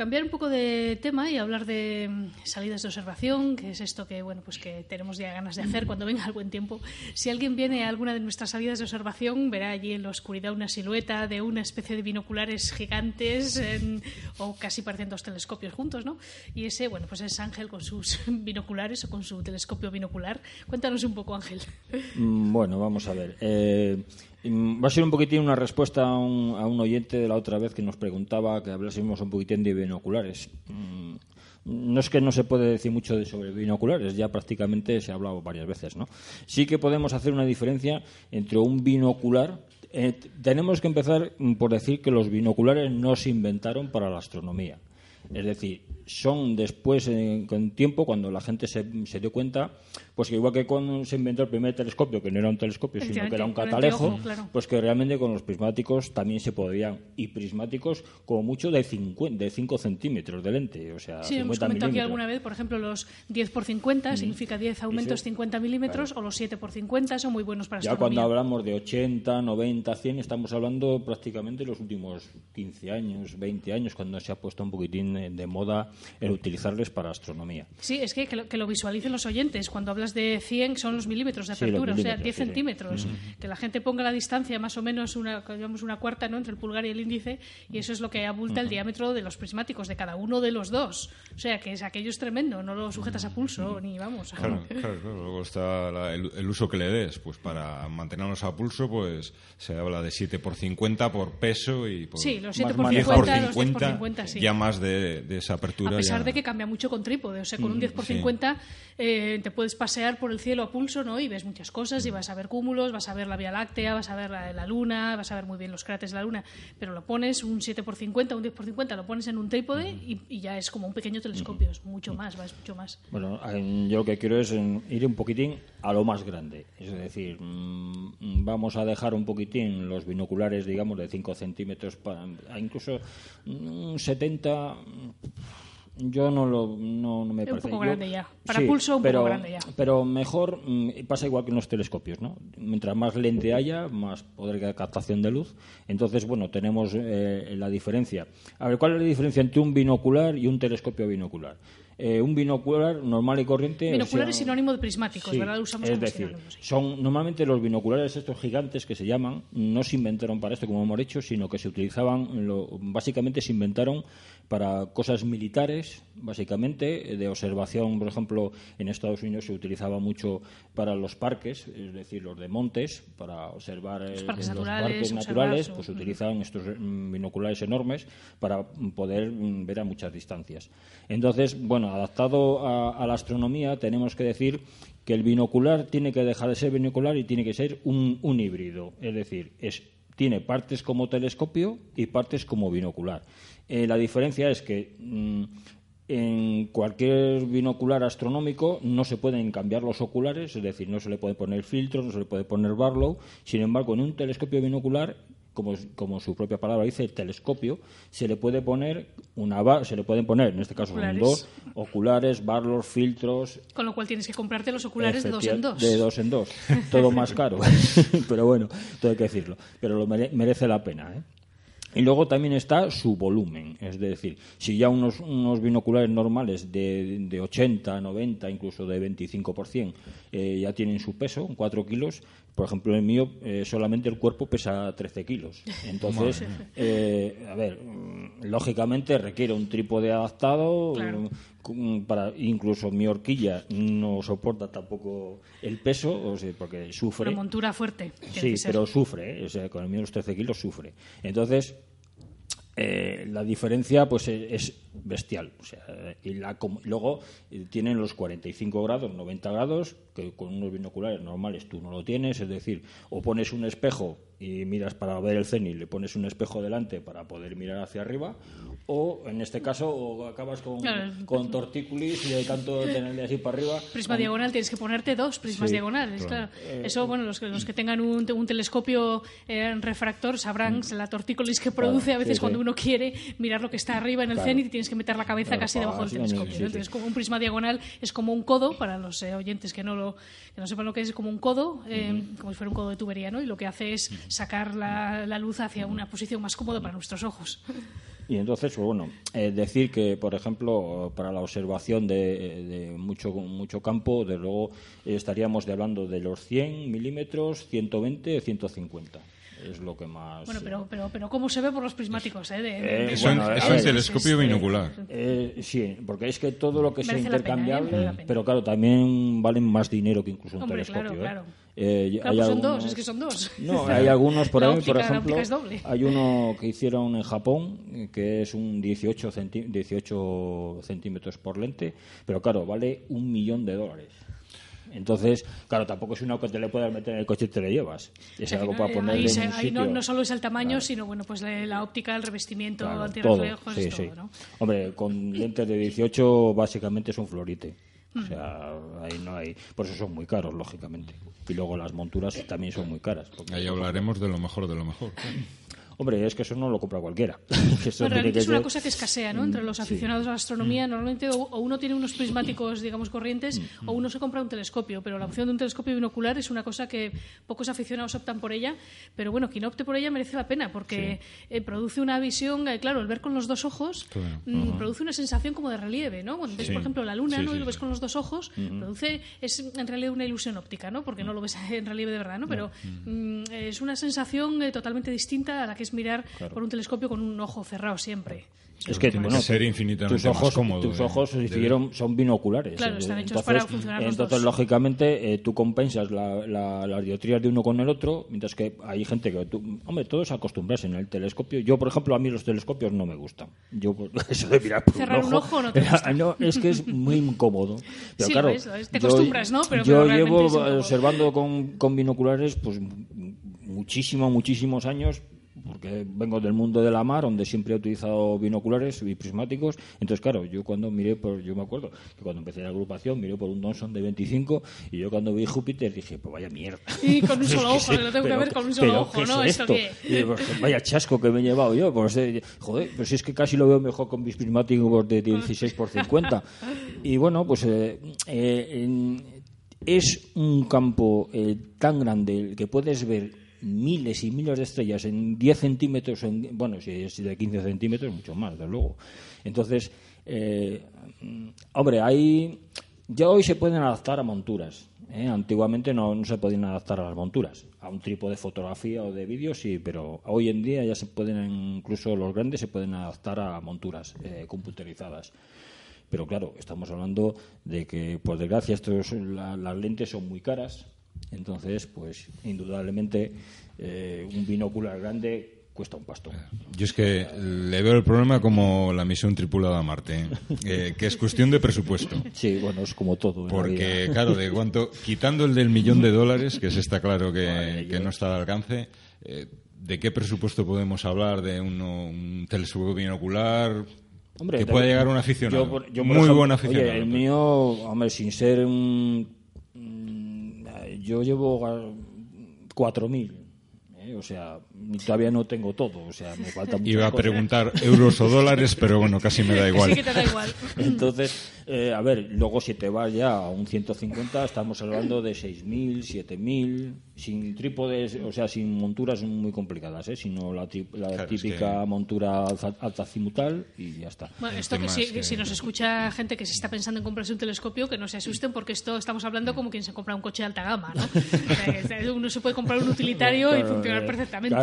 Cambiar un poco de tema y hablar de mm, salidas de observación, que es esto que bueno pues que tenemos ya ganas de hacer cuando venga el buen tiempo. Si alguien viene a alguna de nuestras salidas de observación, verá allí en la oscuridad una silueta de una especie de binoculares gigantes o casi parecen dos telescopios juntos, ¿no? Y ese, bueno, pues es Ángel con sus binoculares o con su telescopio binocular. Cuéntanos un poco, Ángel. Mm, bueno, vamos a ver. Eh, Va a ser un poquitín una respuesta a un, oyente de la otra vez que nos preguntaba que hablásemos un poquitín de binoculares. Mm, no es que no se puede decir mucho sobre binoculares, ya prácticamente se ha hablado varias veces, ¿no? Sí que podemos hacer una diferencia entre un binocular. Eh, tenemos que empezar por decir que los binoculares no se inventaron para la astronomía. Es decir, son después, en, con tiempo, cuando la gente se, se, dio cuenta, pues que igual que cuando se inventó el primer telescopio, que no era un telescopio, sino que era un catalejo, pues que realmente con los prismáticos también se podían, y prismáticos como mucho de, 5, de 5 centímetros de lente, o sea, sí, hemos comentado aquí alguna vez, por ejemplo, los 10 por 50 significa 10 aumentos 50 milímetros, o los 7 por 50 son muy buenos para Ya cuando hablamos de 80, 90, 100, estamos hablando prácticamente los últimos 15 años, 20 años, cuando se ha puesto un poquitín de moda el utilizarles para astronomía. Sí, es que que lo, visualicen los oyentes. Cuando hablas de 100 son los milímetros de apertura, o sea, 10 centímetros. Que la gente ponga la distancia más o menos una, digamos una cuarta ¿no? entre el pulgar y el índice y eso es lo que abulta el diámetro de los prismáticos de cada uno de los dos. O sea, que es, aquello es tremendo, no lo sujetas a pulso ni vamos. Claro, claro, Luego está el, uso que le des. Pues para mantenernos a pulso, pues se habla de 7 por 50 por peso y por, sí, los 7 por 50, los 10 por 50, sí. ya más de, esa apertura. A pesar de que cambia mucho con trípode, o sea, con un 10 mm, por 50 eh, te puedes pasear por el cielo a pulso, ¿no? Y ves muchas cosas y vas a ver cúmulos, vas a ver la Vía Láctea, vas a ver la, Luna, vas a ver muy bien los cráteres de la Luna, pero lo pones un 7 por 50, un 10 por 50, lo pones en un trípode y, ya es como un pequeño telescopio, es mucho más, va, es mucho más. Bueno, yo lo que quiero es ir un poquitín a lo más grande, es decir, mm, vamos a dejar un poquitín los binoculares, digamos, de 5 centímetros, para, incluso 70 Yo no lo no, me parece. Un poco grande ya. Para pulso un pero, poco grande ya. Pero mejor mm, pasa igual que en los telescopios, ¿no? Mientras más lente haya, más poder de captación de luz. Entonces, bueno, tenemos eh, la diferencia. A ver, ¿cuál es la diferencia entre un binocular y un telescopio binocular? Eh, un binocular normal y corriente. Binocular es sinónimo de prismáticos, ¿verdad? usamos es decir, son normalmente los binoculares estos gigantes que se llaman, no se inventaron para esto como hemos hecho, sino que se utilizaban, básicamente se inventaron para cosas militares, básicamente, de observación, por ejemplo, en Estados Unidos se utilizaba mucho para los parques, es decir, los de montes, para observar los parques los naturales, parques naturales pues utilizan estos mm, binoculares enormes para poder mm, ver a muchas distancias. Entonces, bueno, adaptado a, la astronomía, tenemos que decir que el binocular tiene que dejar de ser binocular y tiene que ser un, un híbrido, es decir, es, tiene partes como telescopio y partes como binocular. Eh, la diferencia es que mm, en cualquier binocular astronómico no se pueden cambiar los oculares, es decir, no se le puede poner filtros, no se le puede poner Barlow. Sin embargo, en un telescopio binocular, como, como su propia palabra dice, el telescopio, se le puede poner una se le pueden poner, en este caso son dos, oculares, Barlow, filtros. Con lo cual tienes que comprarte los oculares de dos en dos. De dos en dos. Todo más caro. Pero bueno, todo hay que decirlo. Pero lo merece la pena, ¿eh? Y luego también está su volumen, es decir, si ya unos, unos binoculares normales de, de 80, 90, incluso de 25% eh, ya tienen su peso, 4 kilos, por ejemplo, el mío eh, solamente el cuerpo pesa 13 kilos. Entonces, eh, a ver, mm, lógicamente requiere un trípode adaptado. Para incluso mi horquilla no soporta tampoco el peso, porque sufre. Una montura fuerte. Sí, pero sufre, o sea, con el mío los 13 kilos sufre. Entonces, eh, la diferencia pues e, es, bestial. O sea, y la, luego eh, tienen los 45 grados, 90 grados, que con unos binoculares normales tú no lo tienes, es decir, o pones un espejo y miras para ver el cenit, le pones un espejo delante para poder mirar hacia arriba, o en este caso o acabas con, con tortícolis y de tanto tenerle así para arriba. Prisma diagonal, tienes que ponerte dos prismas diagonales, claro. Eh, Eso, bueno, los, los que tengan un, un telescopio eh, refractor sabrán mm. la tortícolis que produce a veces cuando uno quiere mirar lo que está arriba en el cenit y tienes que meter la cabeza casi debajo del telescopio. Entonces, como un prisma diagonal es como un codo, para los eh, oyentes que no, lo, que no sepan lo que es, como un codo, como si fuera un codo de tubería, ¿no? Y lo que hace es sacar la, la, luz hacia una posición más cómoda para nuestros ojos. Y entonces, pues bueno, eh, decir que, por ejemplo, para la observación de, de mucho, mucho campo, de luego estaríamos hablando de los 100 milímetros, 120, 150 es lo que más. Bueno, pero, pero, pero ¿cómo se ve por los prismáticos? Eh? De, es un telescopio binocular. Eh, sí, porque es que todo lo que sea intercambiable, pero claro, también valen más dinero que incluso un telescopio. Claro, claro. Eh, claro, pues son dos, es que son dos. No, hay algunos por ahí, por ejemplo, hay uno que hicieron en Japón, que es un 18, 18 centímetros por lente, pero claro, vale un millón de dólares. Entonces, claro, tampoco es una que te le puedas meter en el coche y te le llevas. Es algo para ponerle ahí, en ahí no, no, solo es el tamaño, sino bueno, pues la, óptica, el revestimiento, claro, antirreflejos, sí, todo, ¿no? Hombre, con lentes de 18 básicamente es un florite. O sea, ahí no hay. Por eso son muy caros, lógicamente. Y luego las monturas también son muy caras. Ahí hablaremos de lo mejor de lo mejor. Hombre, es que eso no lo compra cualquiera. realmente es una cosa que escasea, ¿no? Entre los aficionados a la astronomía, mm. normalmente o uno tiene unos prismáticos, digamos, corrientes, mm. o uno se compra un telescopio. Pero la opción de un telescopio binocular es una cosa que pocos aficionados optan por ella. Pero bueno, quien opte por ella merece la pena, porque eh, produce una visión, eh, claro, el ver con los dos ojos mm, produce una sensación como de relieve, ¿no? Cuando ves, por ejemplo, la luna, ¿no? Y lo ves con los dos ojos, produce, es en realidad una ilusión óptica, ¿no? Porque no lo ves en relieve de verdad, ¿no? Pero es una sensación eh, totalmente distinta a la que es mirar por un telescopio con un ojo cerrado siempre. Es que bueno, ser infinitamente tus ojos, cómodo, tus ojos son binoculares. Claro, están hechos para funcionar Entonces, lógicamente, eh, tú compensas la, la, las dioptrías de uno con el otro, mientras que hay gente que... Tú, hombre, todos acostumbrarse en el telescopio. Yo, por ejemplo, a mí los telescopios no me gustan. Yo, eso de mirar por Cerrar un ojo, no te gusta. no, es que es muy incómodo. Pero sí, claro, te acostumbras, ¿no? Pero, yo llevo observando con, con binoculares pues muchísimo, muchísimos años porque vengo del mundo de la mar, donde siempre he utilizado binoculares y prismáticos. Entonces, claro, yo cuando miré por, yo me acuerdo que cuando empecé la agrupación miré por un Donson de 25 y yo cuando vi Júpiter dije, pues vaya mierda. Y con un solo ojo, lo tengo que ver con un solo ojo, ¿no? Es esto? Y, pues, vaya chasco que me he llevado yo. Pues, eh, joder, pues es que casi lo veo mejor con mis prismáticos de 16 por 50. Y bueno, pues eh, eh, es un campo tan grande que puedes ver miles y miles de estrellas en 10 centímetros, en, bueno, si es de 15 centímetros, mucho más, desde luego. Entonces, eh, hombre, hay, ya hoy se pueden adaptar a monturas. ¿eh? Antiguamente no, no, se podían adaptar a las monturas. A un tipo de fotografía o de vídeo sí, pero hoy en día ya se pueden, incluso los grandes se pueden adaptar a monturas eh, computerizadas. Pero claro, estamos hablando de que, por desgracia, estos, las lentes son muy caras entonces, pues indudablemente eh, un binóculo grande cuesta un pasto. Yo es que le veo el problema como la misión tripulada a Marte, ¿eh? que es cuestión de presupuesto. Sí, bueno, es como todo. Porque, claro, de cuánto, quitando el del millón de dólares, que se está claro que, no está al alcance, eh, ¿de qué presupuesto podemos hablar? ¿De un telescopio binocular? que pueda llegar un aficionado. Muy buen aficionado. el mío, hombre, sin ser un yo llevo 4.000. ¿eh? O sea, todavía no tengo todo. O sea, me falta Iba a preguntar euros o dólares, pero bueno, casi me da igual. Sí que te da igual. Entonces, eh, a ver, luego si te vas ya a un 150, estamos hablando de 6.000, 7.000, sin trípodes, o sea, sin monturas muy complicadas, ¿eh? sino la, típica montura altacimutal y ya está. Bueno, esto que si, nos escucha gente que se está pensando en comprarse un telescopio, que no se asusten porque esto estamos hablando como quien se compra un coche de alta gama, ¿no? Uno se puede comprar un utilitario y funcionar eh, perfectamente.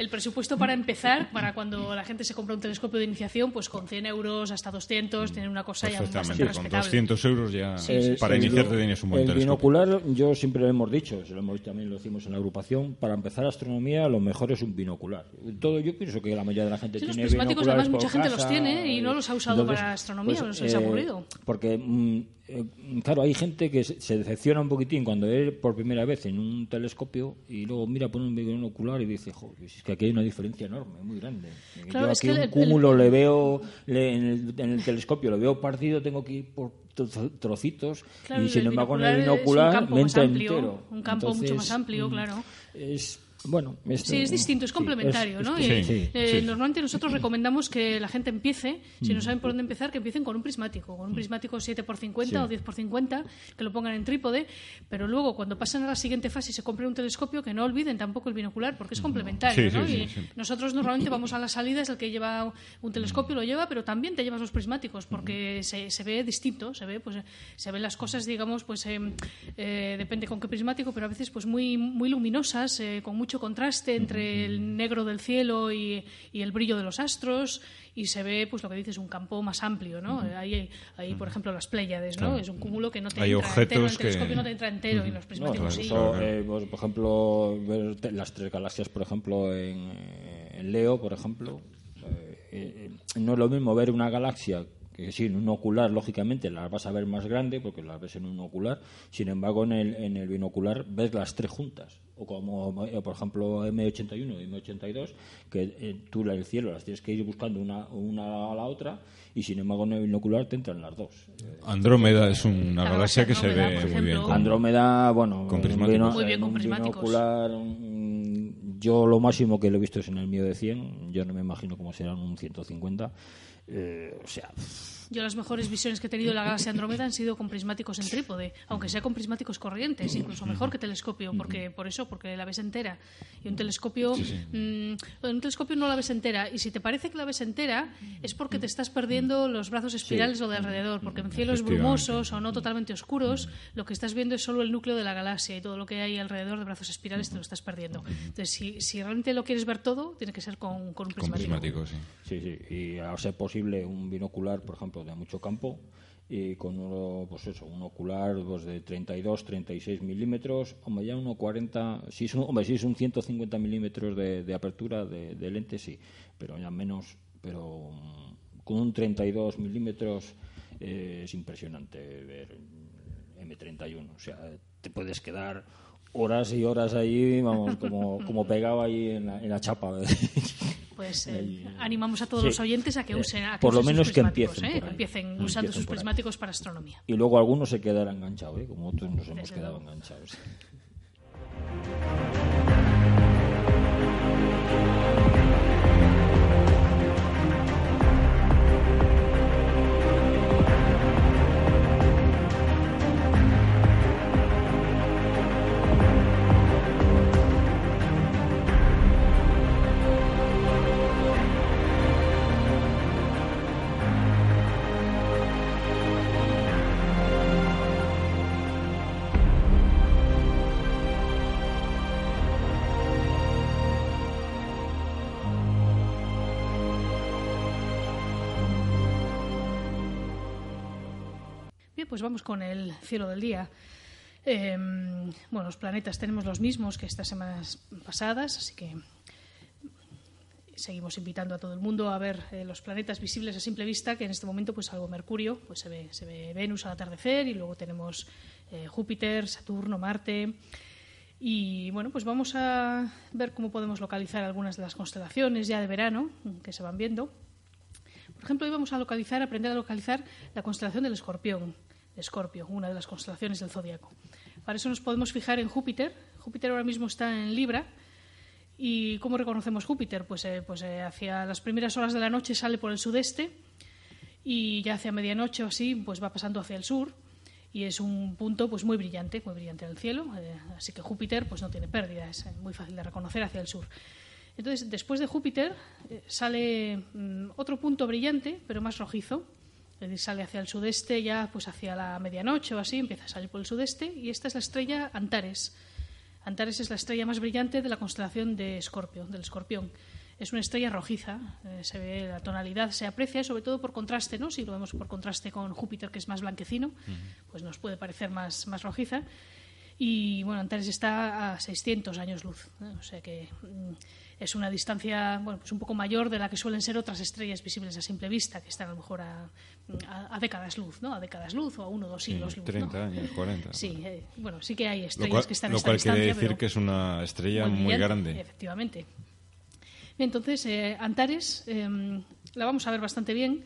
El presupuesto para empezar, para cuando la gente se compra un telescopio de iniciación, pues con 100 euros hasta 200, tiene una cosa ya bastante con 200 euros ya para iniciarte tienes un buen El binocular, yo siempre lo hemos dicho, se lo hemos, también lo decimos en la agrupación, para empezar astronomía lo mejor es un binocular. Todo Yo pienso que la mayoría de la gente tiene los prismáticos además mucha gente los tiene y no los ha usado para astronomía, pues, no se les ha. Eh, porque mm, eh, claro, hay gente que se decepciona un poquitín cuando ve por primera vez en un telescopio y luego mira por un binocular y dice, joder, es que aquí hay una diferencia enorme, muy grande. Yo aquí un cúmulo le veo en, el, telescopio, lo veo partido, tengo que ir por trocitos y sin embargo en el binocular me entra entero. Un campo mucho más amplio, mm, claro. Es bueno, sí, es distinto, es complementario, ¿no? Eh, normalmente nosotros recomendamos que la gente empiece, si no mm. saben por dónde empezar, que empiecen con un prismático, con un prismático 7x50 o 10x50, que lo pongan en trípode, pero luego cuando pasan a la siguiente fase y se compren un telescopio, que no olviden tampoco el binocular, porque es complementario, ¿no? y nosotros normalmente vamos a las salidas, el que lleva un telescopio lo lleva, pero también te llevas los prismáticos, porque se, se, ve distinto, se ve, pues, se ven las cosas, digamos, pues em, eh, depende con qué prismático, pero a veces pues muy, muy luminosas, eh, con mucho contraste entre el negro del cielo y, el brillo de los astros y se ve pues lo que dices un campo más amplio no hay, por ejemplo las Pléyades no es un cúmulo que no te entra entero el telescopio no te entra entero y los prismáticos sí. eh, pues, por ejemplo ver las tres galaxias por ejemplo en, Leo por ejemplo eh, eh, no es lo mismo ver una galaxia que sí, en un ocular, lógicamente, las vas a ver más grande porque las ves en un ocular. Sin embargo, en el, en el binocular ves las tres juntas. O como, eh, por ejemplo, M81 y M82, que eh, tú el cielo las tienes que ir buscando una, una a la otra y sin embargo en el binocular te entran las dos. Andrómeda es una galaxia que se ve muy bien. Andrómeda, bueno, con muy bien con prismáticos. Binocular, yo lo máximo que lo he visto es en el mío de 100, yo no me imagino cómo serán un 150 eh, o sea, yo las mejores visiones que he tenido de la galaxia Andrómeda han sido con prismáticos en trípode, aunque sea con prismáticos corrientes, incluso mejor que telescopio, porque por eso, porque la ves entera. Y un telescopio, mm, un telescopio no la ves entera. Y si te parece que la ves entera, es porque te estás perdiendo los brazos espirales o de alrededor, porque en cielos brumosos o no totalmente oscuros, lo que estás viendo es solo el núcleo de la galaxia y todo lo que hay alrededor de brazos espirales te lo estás perdiendo. Entonces, si, si realmente lo quieres ver todo, tiene que ser con, un prismático. Con prismático sí. Sí, sí. Y a ser posible un binocular, por ejemplo, de mucho campo y con uno, pues eso, un ocular pues de 32, 36 milímetros, hombre, ya uno 40, si es un, hombre, si es un 150 milímetros de, de apertura de, de, lente, sí, pero ya menos, pero mm, con un 32 milímetros eh, es impresionante ver M31, o sea, te puedes quedar horas y horas ahí, vamos, como, como pegado ahí en la, en la chapa. Pues eh, animamos a todos los oyentes a que eh, usen, por lo menos que empiecen, ¿eh? empiecen usando sus prismáticos para astronomía. Y luego algunos se quedarán enganchados, como otros nos hemos quedado enganchados. Pues vamos con el cielo del día. Em, bueno, los planetas tenemos los mismos que estas semanas pasadas, así que seguimos invitando a todo el mundo a ver eh, los planetas visibles a simple vista, que en este momento, pues algo Mercurio, pues se ve, se ve Venus al atardecer y luego tenemos eh, Júpiter, Saturno, Marte. Y bueno, pues vamos a ver cómo podemos localizar algunas de las constelaciones ya de verano que se van viendo. Por ejemplo, hoy vamos a localizar, aprender a localizar la constelación del Escorpión. Escorpio, una de las constelaciones del zodiaco. Para eso nos podemos fijar en Júpiter. Júpiter ahora mismo está en Libra. ¿Y cómo reconocemos Júpiter? Pues, eh, pues eh, hacia las primeras horas de la noche sale por el sudeste y ya hacia medianoche o así pues va pasando hacia el sur y es un punto pues muy brillante, muy brillante en el cielo. Eh, así que Júpiter pues no tiene pérdida, es muy fácil de reconocer hacia el sur. Entonces, después de Júpiter sale mm, otro punto brillante, pero más rojizo, sale hacia el sudeste ya pues hacia la medianoche o así, empieza a salir por el sudeste y esta es la estrella Antares. Antares es la estrella más brillante de la constelación de Escorpio, del Escorpión. Es una estrella rojiza, eh, se ve la tonalidad, se aprecia sobre todo por contraste, ¿no? Si lo vemos por contraste con Júpiter que es más blanquecino, pues nos puede parecer más, más rojiza. Y bueno, Antares está a 600 años luz, o sea que mm, es una distancia bueno, pues un poco mayor de la que suelen ser otras estrellas visibles a simple vista, que están a lo mejor a, a, décadas luz, ¿no? A décadas luz o a uno o dos siglos luz. 30 años, 40. Sí, eh, bueno, sí que hay estrellas que están Lo cual quiere decir que es una estrella muy, grande. Efectivamente. Entonces, eh, Antares em, la vamos a ver bastante bien.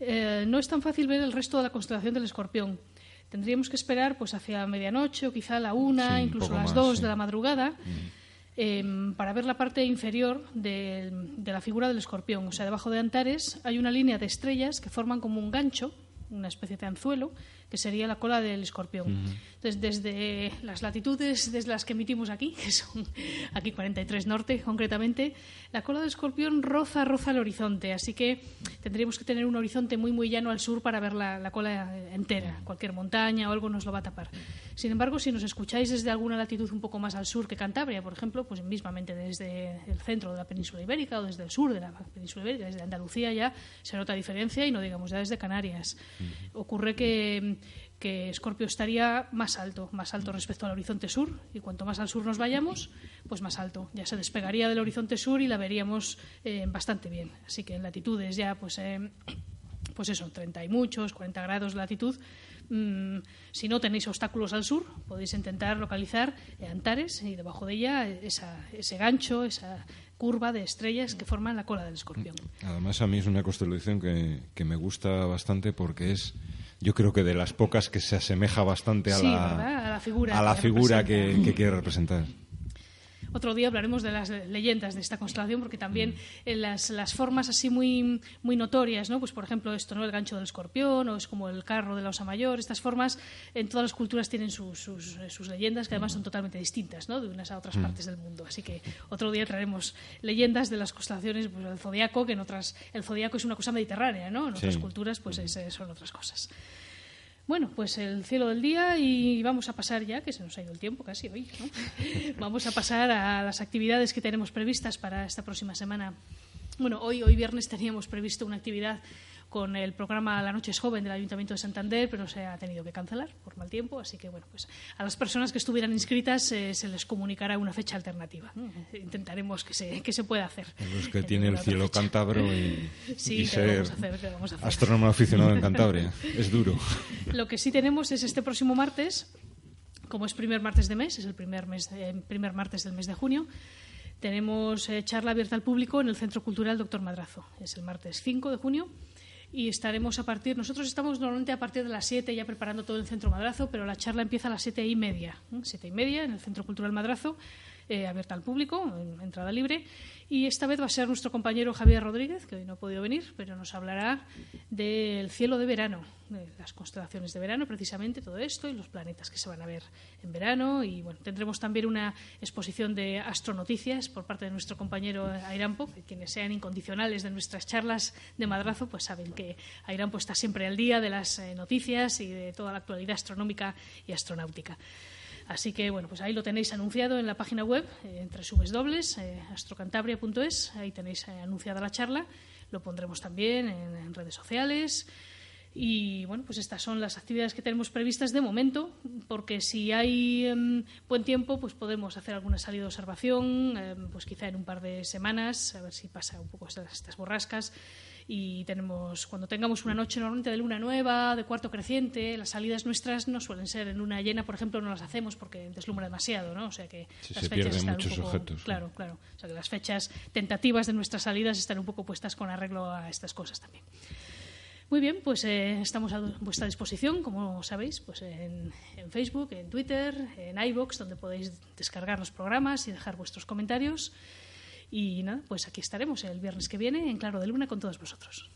Eh, no es tan fácil ver el resto de la constelación del Escorpión. Tendríamos que esperar pues hacia medianoche o quizá a la una, incluso a las dos de la madrugada. Mm. Em, para ver la parte inferior de, de, la figura del escorpión. O sea, debajo de Antares hay una línea de estrellas que forman como un gancho, una especie de anzuelo, que sería la cola del escorpión. Entonces, desde las latitudes desde las que emitimos aquí, que son aquí 43 norte concretamente, la cola del escorpión roza, roza el horizonte, así que tendríamos que tener un horizonte muy, muy llano al sur para ver la, cola entera. Cualquier montaña o algo nos lo va a tapar. Sin embargo, si nos escucháis desde alguna latitud un poco más al sur que Cantabria, por ejemplo, pues mismamente desde el centro de la península ibérica o desde el sur de la península ibérica, desde Andalucía ya se nota diferencia y no digamos ya desde Canarias. Ocurre que que Escorpio estaría más alto, más alto respecto al horizonte sur, y cuanto más al sur nos vayamos, pues más alto. Ya se despegaría del horizonte sur y la veríamos eh, bastante bien. Así que en latitudes ya, pues, eh, pues eso, 30 y muchos, 40 grados de latitud. Mm, si no tenéis obstáculos al sur, podéis intentar localizar Antares y debajo de ella ese gancho, esa curva de estrellas que forman la cola del escorpión. Además, a mí es una constelación que me gusta bastante porque es yo creo que de las pocas que se asemeja bastante a, la, figura, a la que, figura que, quiere representar. Otro día hablaremos de las leyendas de esta constelación, porque también mm. las, las, formas así muy, muy notorias, ¿no? Pues por ejemplo esto, ¿no? El gancho del escorpión, o es como el carro de la osa mayor. Estas formas en todas las culturas tienen sus, sus, leyendas, que además son totalmente distintas, ¿no? De unas a otras mm. partes del mundo. Así que otro día traeremos leyendas de las constelaciones, pues el zodiaco, que en otras, el zodiaco es una cosa mediterránea, ¿no? En otras culturas, pues son otras cosas. Bueno, pues el cielo del día y vamos a pasar ya, que se nos ha ido el tiempo casi hoy, ¿no? vamos a pasar a las actividades que tenemos previstas para esta próxima semana. Bueno, hoy, hoy viernes teníamos previsto una actividad con el programa La Noche es Joven del Ayuntamiento de Santander, pero se ha tenido que cancelar por mal tiempo, así que bueno, pues a las personas que estuvieran inscritas eh, se les comunicará una fecha alternativa. Intentaremos que se, que se pueda hacer. Los que tienen el cielo cántabro y, ser astrónomo aficionado en Cantabria, es duro. Lo que sí tenemos es este próximo martes como es primer martes de mes, es el primer, mes, primer martes del mes de junio, tenemos eh, charla abierta al público en el Centro Cultural Doctor Madrazo. Es el martes 5 de junio y estaremos a partir, nosotros estamos normalmente a partir de las 7 ya preparando todo el Centro Madrazo, pero la charla empieza a las 7 y media, 7 y media en el Centro Cultural Madrazo eh, abierta al público, en entrada libre. Y esta vez va a ser nuestro compañero Javier Rodríguez, que hoy no ha podido venir, pero nos hablará del cielo de verano, las constelaciones de verano, precisamente todo esto, y los planetas que se van a ver en verano. Y bueno, tendremos también una exposición de astronoticias por parte de nuestro compañero Airampo, que quienes sean incondicionales de nuestras charlas de madrazo, pues saben que Airampo está siempre al día de las eh, noticias y de toda la actualidad astronómica y astronáutica. Así que, bueno, pues ahí lo tenéis anunciado en la página web, eh, entre subes eh, astrocantabria.es, ahí tenéis anunciada la charla, lo pondremos también en, redes sociales. Y bueno, pues estas son las actividades que tenemos previstas de momento, porque si hay em, buen tiempo, pues podemos hacer alguna salida de observación, em, pues quizá en un par de semanas, a ver si pasa un poco estas borrascas y tenemos cuando tengamos una noche normalmente de luna nueva, de cuarto creciente, las salidas nuestras no suelen ser en luna llena, por ejemplo, no las hacemos porque deslumbra demasiado, ¿no? O sea que las fechas están un poco, objetos. Claro, claro. O sea que las fechas tentativas de nuestras salidas están un poco puestas con arreglo a estas cosas también. Muy bien, pues eh, estamos a vuestra disposición, como sabéis, pues en, en Facebook, en Twitter, en iBox, donde podéis descargar los programas y dejar vuestros comentarios. Y nada, pues aquí estaremos el viernes que viene en Claro de Luna con todos vosotros.